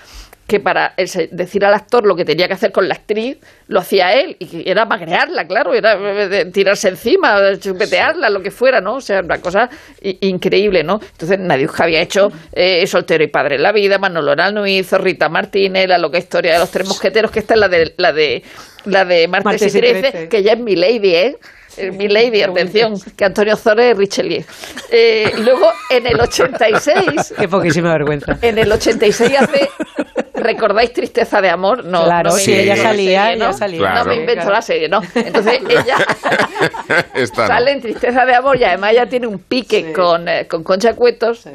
que para decir al actor lo que tenía que hacer con la actriz, lo hacía él, y que era magrearla, claro, era eh, de tirarse encima, chupetearla, lo que fuera, ¿no? O sea, una cosa increíble, ¿no? Entonces, Nadiuska había hecho eh, Soltero y Padre en la Vida, Manolo no hizo, Rita Martínez, La loca historia de los tres mosqueteros, que esta es la de, la de, la de Martes, Martes y y 13, Trece. que ya es mi lady, ¿eh? Eh, Mi lady, atención, que Antonio Zores es Richelieu. Eh, luego, en el 86, Qué poquísima vergüenza. en el 86 hace ¿Recordáis Tristeza de Amor? No, Claro, no sí, ella la salía, serie, ella ¿no? salía. No me invento la serie, ¿no? Entonces ella sale en Tristeza de Amor y además ella tiene un pique con, eh, con Concha Cuetos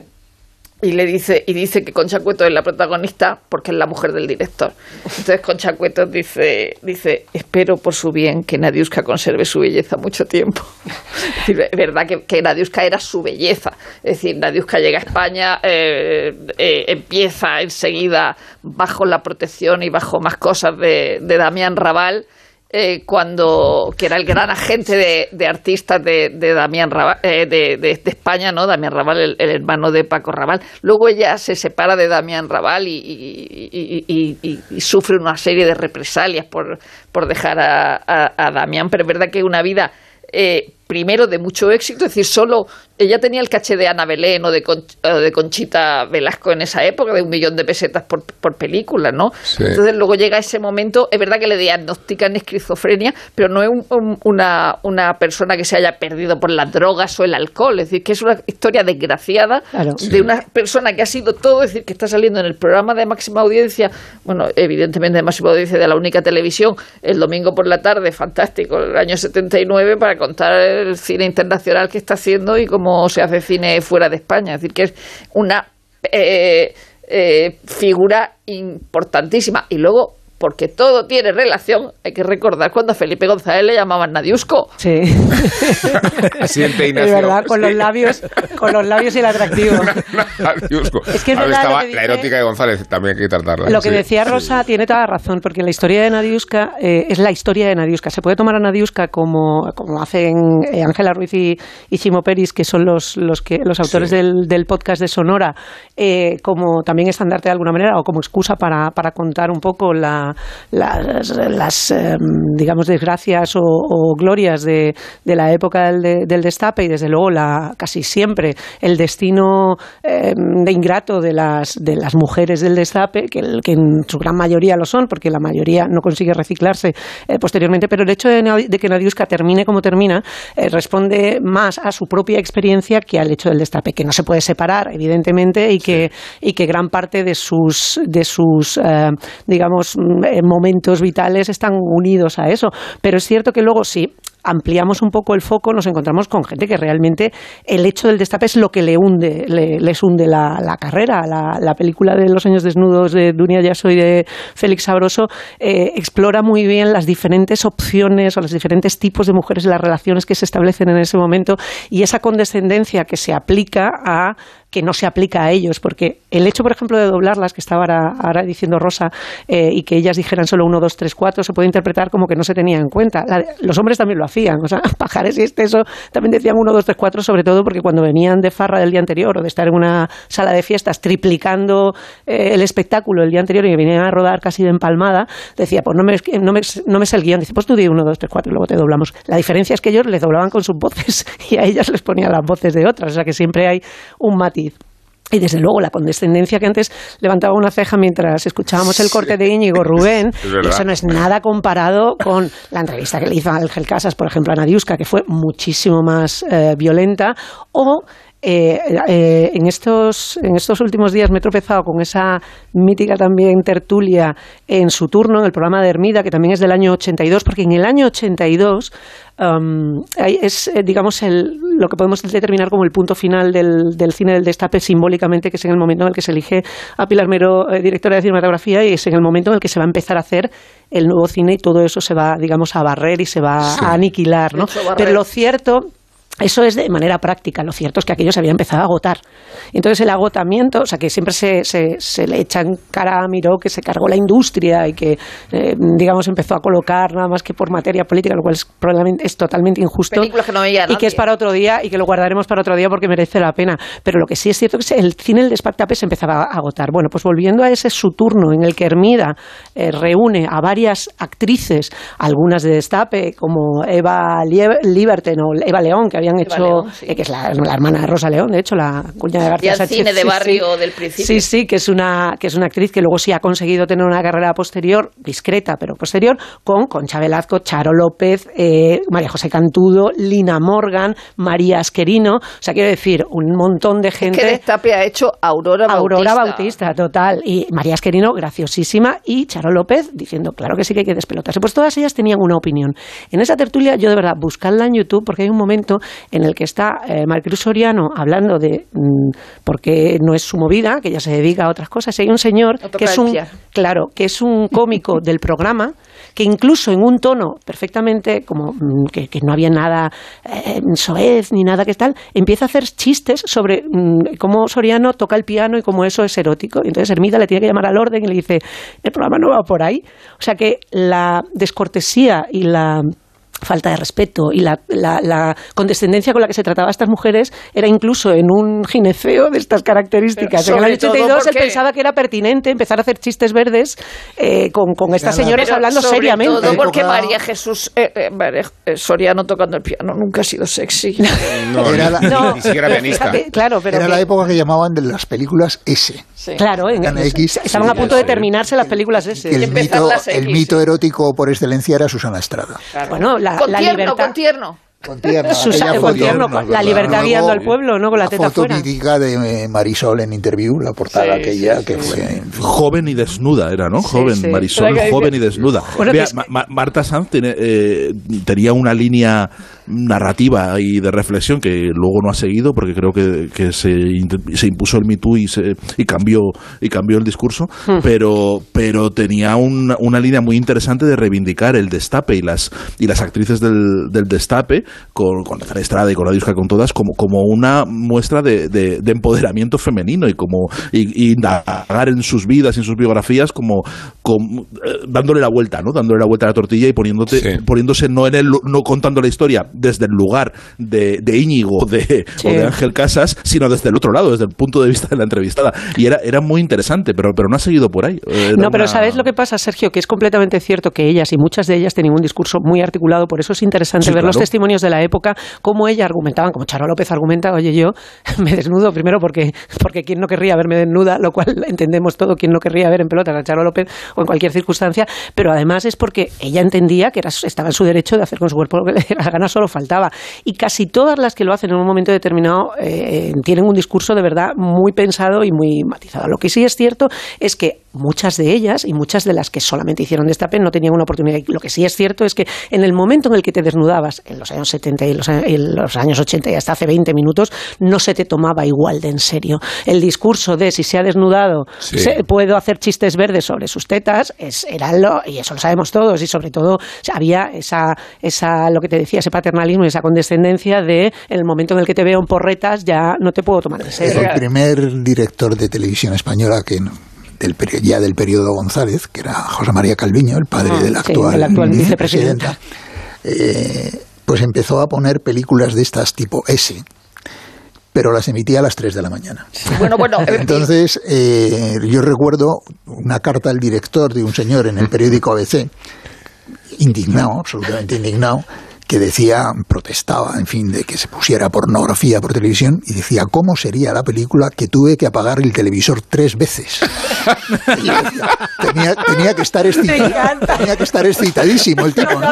y le dice y dice que Concha Cuetos es la protagonista porque es la mujer del director. Entonces Concha Cuetos dice dice espero por su bien que Nadiuska conserve su belleza mucho tiempo. Es verdad que, que Nadiuska era su belleza. Es decir, Nadiuska llega a España, eh, eh, empieza enseguida bajo la protección y bajo más cosas de, de Damián Raval. Eh, cuando que era el gran agente de, artistas de, de Damián Raval, eh, de, de- España, ¿no? Damián Raval, el, hermano de Paco Raval. Luego ella se separa de Damián Raval y- y sufre una serie de represalias por, por dejar a, a- a Damián, pero es verdad que una vida eh, primero de mucho éxito, es decir, solo ella tenía el caché de Ana Belén o de, Conch- o de Conchita Velasco en esa época, de un millón de pesetas por, por película, ¿no? Sí. Entonces luego llega ese momento, es verdad que le diagnostican esquizofrenia, pero no es un- un- una, una persona que se haya perdido por las drogas o el alcohol, es decir, que es una historia desgraciada de una persona que ha sido todo, es decir, que está saliendo en el programa de máxima audiencia, bueno, evidentemente de máxima audiencia de la única televisión, el domingo por la tarde, fantástico, el año 79, para contar el cine internacional que está haciendo y cómo se hace cine fuera de España. Es decir, que es una eh, eh, figura importantísima. Y luego, porque todo tiene relación, hay que recordar cuando a Felipe González le llamaban Nadiusco. Sí. Siente Es Ignacio. verdad, con los labios, con los labios y el atractivo. Nadiusco. Es que es verdad estaba la erótica de González, también hay que tratarla. Lo que sí. decía Rosa tiene toda la razón, porque la historia de Nadiuska eh, es la historia de Nadiuska. Se puede tomar a Nadiuska como, como hacen eh, Ángela Ruiz y, y Chimo Peris, que son los, los, que, los autores del, del podcast de Sonora, eh, como también estandarte de alguna manera o como excusa para, para contar un poco la- las, las, eh, digamos, desgracias o, o glorias de, de la época del, de- del destape y desde luego la, casi siempre el destino eh, de ingrato de las, de las mujeres del destape, que, el- que en su gran mayoría lo son, porque la mayoría no consigue reciclarse eh, posteriormente, pero el hecho de que Nadiuska termine como termina eh, responde más a su propia experiencia que al hecho del destape, que no se puede separar, evidentemente, y que, y que gran parte de sus, de sus eh, digamos, eh, momentos vitales están unidos a eso. Pero es cierto que luego sí, ampliamos un poco el foco, nos encontramos con gente que realmente el hecho del destape es lo que le hunde, le- les hunde la, carrera. La, la película de Los años desnudos de Dunia Yaso y de Félix Sabroso eh, explora muy bien las diferentes opciones o los diferentes tipos de mujeres y las relaciones que se establecen en ese momento y esa condescendencia que se aplica a que no se aplica a ellos, porque el hecho, por ejemplo, de doblarlas, que estaba ahora, ahora diciendo Rosa, eh, y que ellas dijeran solo 1, 2, 3, 4, se puede interpretar como que no se tenía en cuenta. Los hombres también lo hacían, o sea, Pajares y Esteso también decían 1, 2, 3, 4, sobre todo porque cuando venían de farra del día anterior o de estar en una sala de fiestas triplicando eh, el espectáculo el día anterior y venían a rodar casi de empalmada, decía, pues no me, no me, no me sé el guion, dice, pues tú di 1, 2, 3, 4 y luego te doblamos. La diferencia es que ellos les doblaban con sus voces y a ellas les ponían las voces de otras, o sea que siempre hay un matiz. Y desde luego la condescendencia que antes levantaba una ceja mientras escuchábamos el corte de Íñigo Rubén, Es eso no es nada comparado con la entrevista que le hizo a Ángel Casas, por ejemplo, a Nadiuska, que fue muchísimo más eh, violenta, o eh, eh, en, estos, en estos últimos días me he tropezado con esa mítica también tertulia en su turno, en el programa de Hermida, que también es del año 82, porque en el año 82 um, es, eh, digamos, el, lo que podemos determinar como el punto final del, del cine del destape simbólicamente, que es en el momento en el que se elige a Pilar Mero eh, directora de cinematografía y es en el momento en el que se va a empezar a hacer el nuevo cine y todo eso se va, digamos, a barrer y se va Sí. a aniquilar, ¿no? Pero lo cierto Eso es de manera práctica. Lo cierto es que aquello se había empezado a agotar. Entonces el agotamiento, o sea, que siempre se, se, se le echa en cara a Miró que se cargó la industria y que, eh, digamos, empezó a colocar nada más que por materia política, lo cual es, probablemente es totalmente injusto. Que no y que es para otro día y que lo guardaremos para otro día porque merece la pena. Pero lo que sí es cierto es que el cine del Despactape se empezaba a agotar. Bueno, pues volviendo a ese su turno en el que Hermida eh, reúne a varias actrices, algunas de Destape, como Eva Lie- Liberten o Eva León, que habían hecho, León, sí. eh, que es la, la hermana de Rosa León, de hecho, la cuñada de García Sánchez. cine de barrio sí. del principio. Sí, sí, que es una que es una actriz que luego sí ha conseguido tener una carrera posterior, discreta, pero posterior, con Concha Velazco, Charo López, eh, María José Cantudo, Lina Morgan, María Asquerino. O sea, quiero decir, un montón de gente. Que Destape ha hecho Aurora, Aurora Bautista. Bautista, total. Y María Esquerino, graciosísima. Y Charo López diciendo, claro que sí que hay que despelotarse. Pues todas ellas tenían una opinión. En esa tertulia, yo de verdad, buscadla en YouTube, porque hay un momento en el que está eh, Marcruz Soriano hablando de mm, por qué no es su movida, que ella se dedica a otras cosas. Y hay un señor que es un, claro, que es un cómico del programa que incluso en un tono perfectamente como mm, que, que no había nada eh, soez ni nada que tal, empieza a hacer chistes sobre mm, cómo Soriano toca el piano y cómo eso es erótico. Y entonces Hermida le tiene que llamar al orden y le dice, el programa no va por ahí. O sea que la descortesía y la falta de respeto y la, la- la condescendencia con la que se trataba a estas mujeres era incluso en un gineceo de estas características. Pero en el año sobre todo 82 él pensaba que era pertinente empezar a hacer chistes verdes eh, con, con estas señoras hablando sobre seriamente. Todo porque María Jesús eh, eh, María- eh, Soriano tocando el piano nunca ha sido sexy. No, Era ni- la- ni- No, ni siquiera pianista. Fíjate, claro, pero Era que- la época que llamaban de las películas S. Claro, en- X. estaban a Sí, punto de terminarse las películas. Que el mito, el mito erótico por excelencia era Susana Estrada. Bueno, la, con la tierno, libertad. con tierno. Con tierno, Susana- con tierno, ¿no? la libertad Luego, guiando al pueblo, ¿no? Con la, teta foto fuera. mítica de eh, Marisol en Interview, la portada Sí, aquella sí, que sí. fue... Joven y desnuda era, ¿no? Sí, Joven, sí. Marisol, joven y desnuda. Bueno, Vea, es- Ma- Marta Sanz tiene, eh, tenía una línea narrativa y de reflexión que luego no ha seguido porque creo que, que se, se impuso el Me Too y, se, y, cambió, y cambió el discurso, Hmm. pero, pero tenía una, una línea muy interesante de reivindicar el destape y las, y las actrices del, del destape con, con Nazaré Estrada y con la con todas como, como una muestra de, de- de empoderamiento femenino y como y, y indagar en sus vidas y en sus biografías como, como, eh, dándole la vuelta, ¿no? Dándole la vuelta a la tortilla y poniéndote, poniéndose no en el no contando la historia desde el lugar de, de Íñigo de, Sí. o de Ángel Casas, sino desde el otro lado, desde el punto de vista de la entrevistada. Y era, era muy interesante, pero, pero no ha seguido por ahí. Era No, pero una- ¿sabes lo que pasa, Sergio? Que es completamente cierto que ellas, y muchas de ellas, tenían un discurso muy articulado, por eso es interesante Sí, ver los testimonios de la época, cómo ellas argumentaban, como Charo López argumenta, oye, yo me desnudo primero porque, porque quién no querría verme desnuda, lo cual entendemos todo, quién no querría ver en pelotas a Charo López o en cualquier circunstancia, pero además es porque ella entendía que era, estaba en su derecho de hacer con su cuerpo lo que le diera la gana, solo faltaba. Y casi todas las que lo hacen en un momento determinado eh, tienen un discurso de verdad muy pensado y muy matizado. Lo que sí es cierto es que muchas de ellas y muchas de las que solamente hicieron destape no tenían una oportunidad. Lo que sí es cierto es que en el momento en el que te desnudabas, en los años 70 y los, y los años 80 y hasta hace 20 minutos, no se te tomaba igual de en serio. El discurso de si se ha desnudado, Sí. se- puedo hacer chistes verdes sobre sus tetas, es, era lo, y eso lo sabemos todos, y sobre todo había esa, esa, lo que te decía, ese paternalismo y esa condescendencia de en el momento en el que te veo en porretas ya no te puedo tomar en serio. El primer director de televisión española que no- del ya del periodo González, que era José María Calviño, el padre Ah, del sí, actual, actual vicepresidenta, eh, pues empezó a poner películas de estas tipo S, pero las emitía a las 3 de la mañana. Bueno, bueno, eh, Entonces, eh, yo recuerdo una carta al director de un señor en el periódico ABC, indignado, absolutamente indignado, que decía, protestaba, en fin, de que se pusiera pornografía por televisión y decía, ¿cómo sería la película que tuve que apagar el televisor tres veces? Y decía, tenía, tenía que estar excitado, tenía que estar excitadísimo el tipo, ¿no?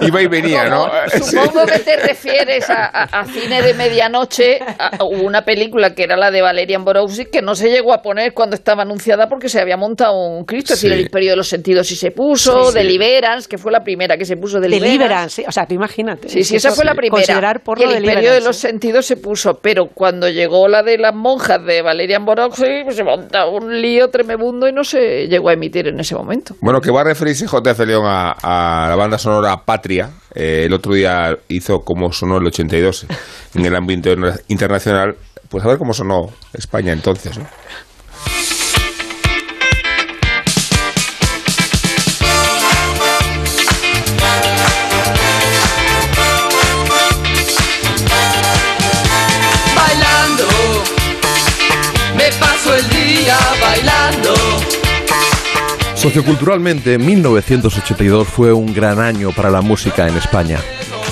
Iba y venía, ¿no? Supongo que te refieres a, a- a cine de medianoche. a- Hubo una película que era la de Valerian Borowski que no se llegó a poner cuando estaba anunciada porque se había montado un Cristo. Es decir, Sí. el Imperio de los Sentidos sí se puso, Sí, sí. Deliverance, que fue la primera que se puso Deliverance. Deliverance, sí, o sea, tú imagínate. Sí, sí, esa fue la primera. Considerar que porno el imperio de los sentidos se puso, pero cuando llegó la de las monjas de Valerian Boroxy, pues se monta un lío tremebundo y no se llegó a emitir en ese momento. Bueno, que va a referirse JF León a, a la banda sonora Patria. Eh, el otro día hizo cómo sonó el 82 en el ámbito interna- internacional. Pues a ver cómo sonó España entonces, ¿no? Socioculturalmente, 1982 fue un gran año para la música en España.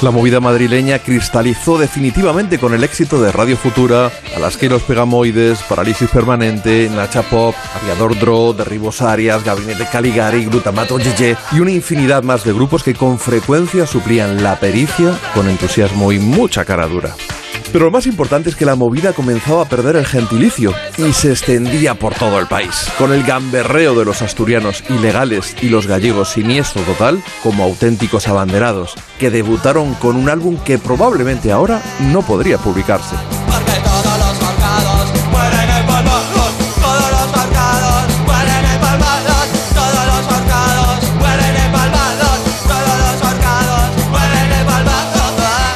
La movida madrileña cristalizó definitivamente con el éxito de Radio Futura, Alaska y los Pegamoides, Parálisis Permanente, Nacha Pop, Aviador Dro, Derribos Arias, Gabinete Caligari, Glutamato Yeye y una infinidad más de grupos que con frecuencia suplían la pericia con entusiasmo y mucha cara dura. Pero lo más importante es que la movida comenzaba a perder el gentilicio y se extendía por todo el país, con el gamberreo de los asturianos ilegales y los gallegos siniestro total como auténticos abanderados, que debutaron con un álbum que probablemente ahora no podría publicarse.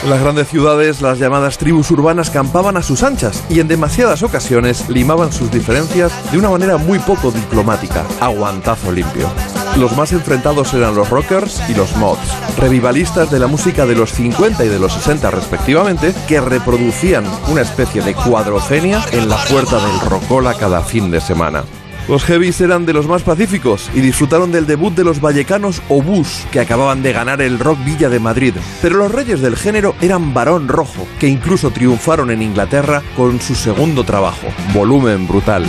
Las grandes ciudades, las llamadas tribus urbanas campaban a sus anchas y en demasiadas ocasiones limaban sus diferencias de una manera muy poco diplomática, aguantazo limpio. Los más enfrentados eran los rockers y los mods, revivalistas de la música de los 50 y de los 60 respectivamente, que reproducían una especie de cuadrocenia en la puerta del Rocola cada fin de semana. Los heavies eran de los más pacíficos y disfrutaron del debut de los vallecanos Obús, que acababan de ganar el Rock Villa de Madrid. Pero los reyes del género eran Barón Rojo, que incluso triunfaron en Inglaterra con su segundo trabajo, Volumen Brutal.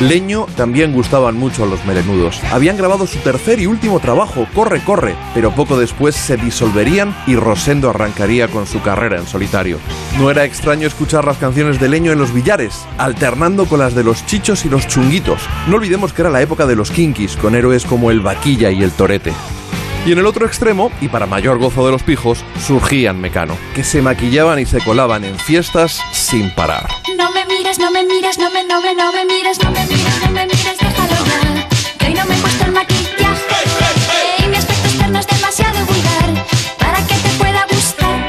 Leño también gustaban mucho a los melenudos. Habían grabado su tercer y último trabajo, Corre, Corre, pero poco después se disolverían y Rosendo arrancaría con su carrera en solitario. No era extraño escuchar las canciones de Leño en los billares, alternando con las de los chichos y los chunguitos. No olvidemos que era la época de los kinkis, con héroes como el Vaquilla y el Torete. Y en el otro extremo, y para mayor gozo de los pijos, surgían Mecano, que se maquillaban y se colaban en fiestas sin parar. No me mires, no me mires, no me, no me, no me mires, no me mires, no me mires, déjalo ya. Que hoy no me he puesto el maquillaje y mi aspecto externo es demasiado vulgar para que te pueda gustar.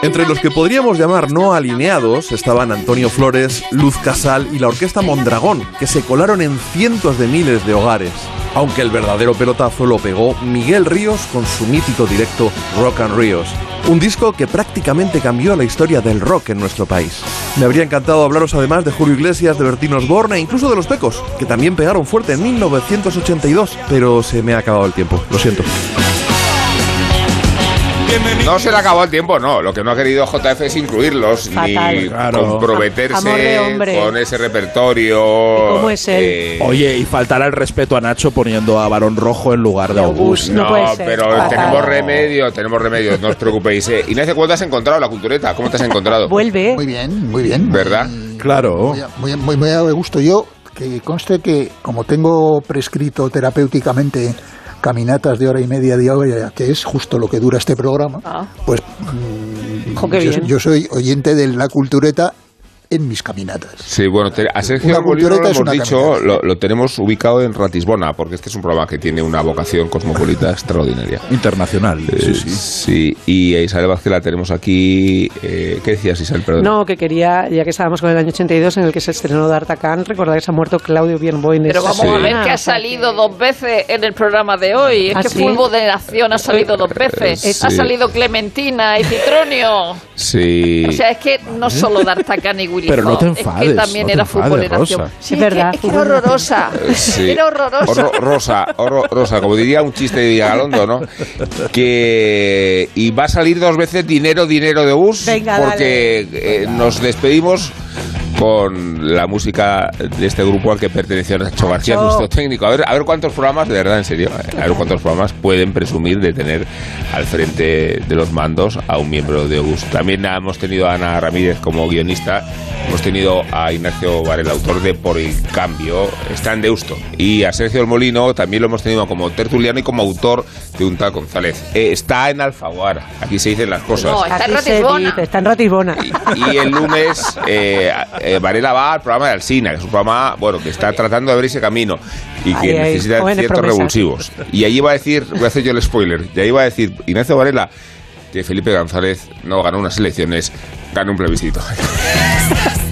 Entre los que podríamos llamar no alineados estaban Antonio Flores, Luz Casal y la Orquesta Mondragón, que se colaron en cientos de miles de hogares. Aunque el verdadero pelotazo lo pegó Miguel Ríos con su mítico directo Rock and Ríos, un disco que prácticamente cambió la historia del rock en nuestro país. Me habría encantado hablaros además de Julio Iglesias, de Bertín Osborne e incluso de Los Pecos, que también pegaron fuerte en 1982, pero se me ha acabado el tiempo, lo siento. No se le acabó el tiempo, no. Lo que no ha querido JF es incluirlos Fatal. ni Claro. Comprometerse con ese repertorio. cómo es él? eh, Oye, y faltará el respeto a Nacho poniendo a Barón Rojo en lugar de August. No, pero tenemos remedio, tenemos remedio, no os preocupéis. Eh, Inés, ¿cuándo te has encontrado la cultureta? ¿Cómo te has encontrado? Vuelve. Muy bien, muy bien. ¿Verdad? Claro. Muy, muy, muy, muy a gusto. Yo, que conste que como tengo prescrito terapéuticamente caminatas de hora y media diaria, que es justo lo que dura este programa, pues Jo, yo, bien. yo soy oyente de la cultureta en mis caminatas. Sí, bueno, te- a Sergio cultureta lo hemos dicho, lo, lo tenemos ubicado en Ratisbona, porque este es un programa que tiene una vocación cosmopolita extraordinaria. Internacional, Eh, sí, sí. sí, y a Isabel Vázquez la tenemos aquí. eh, ¿Qué decías, Isabel? Perdón. No, que quería, ya que estábamos con el año 82 en el que se estrenó D'Artagnan, recordar que se ha muerto Claudio Bienboines. Pero vamos a ver que ha salido dos veces en el programa de hoy. Es ¿Ah, que sí? Fulvo de Nación ha salido dos veces. Eh, Ha sí. salido Clementina y Citronio. Sí. O sea, es que no solo D'Artagnan y Willy Pero no te Fox, es que enfades, también no era enfades. Rosa. Sí, Es verdad, que, es que era horrorosa. Sí. Era horrorosa. Horro- rosa, horro- rosa, como diría un chiste de Vigalondo, ¿no? Que y va a salir dos veces dinero, dinero de bus, Venga, porque eh, nos despedimos con la música de este grupo al que perteneció Nacho García, Nacho. nuestro técnico. A ver, a ver cuántos programas, de verdad, en serio, a ver cuántos programas pueden presumir de tener al frente de los mandos a un miembro de Obús. También hemos tenido a Ana Ramírez como guionista, hemos tenido a Ignacio Varela, autor de Por el Cambio, está en Deusto, y a Sergio del Molino también lo hemos tenido como tertuliano y como autor de un tal González. Eh, está en Alfaguara, aquí se dicen las cosas. No, en Ratisbona. Está en Ratisbona. Y el lunes eh, eh, Varela va al programa de Alsina, que es un programa bueno que está tratando de abrir ese camino y que Ahí necesita ciertos promesas. revulsivos. Y allí va a decir, voy a hacer yo el spoiler, y ahí va a decir Ignacio Varela que Felipe González no ganó unas elecciones, ganó un plebiscito.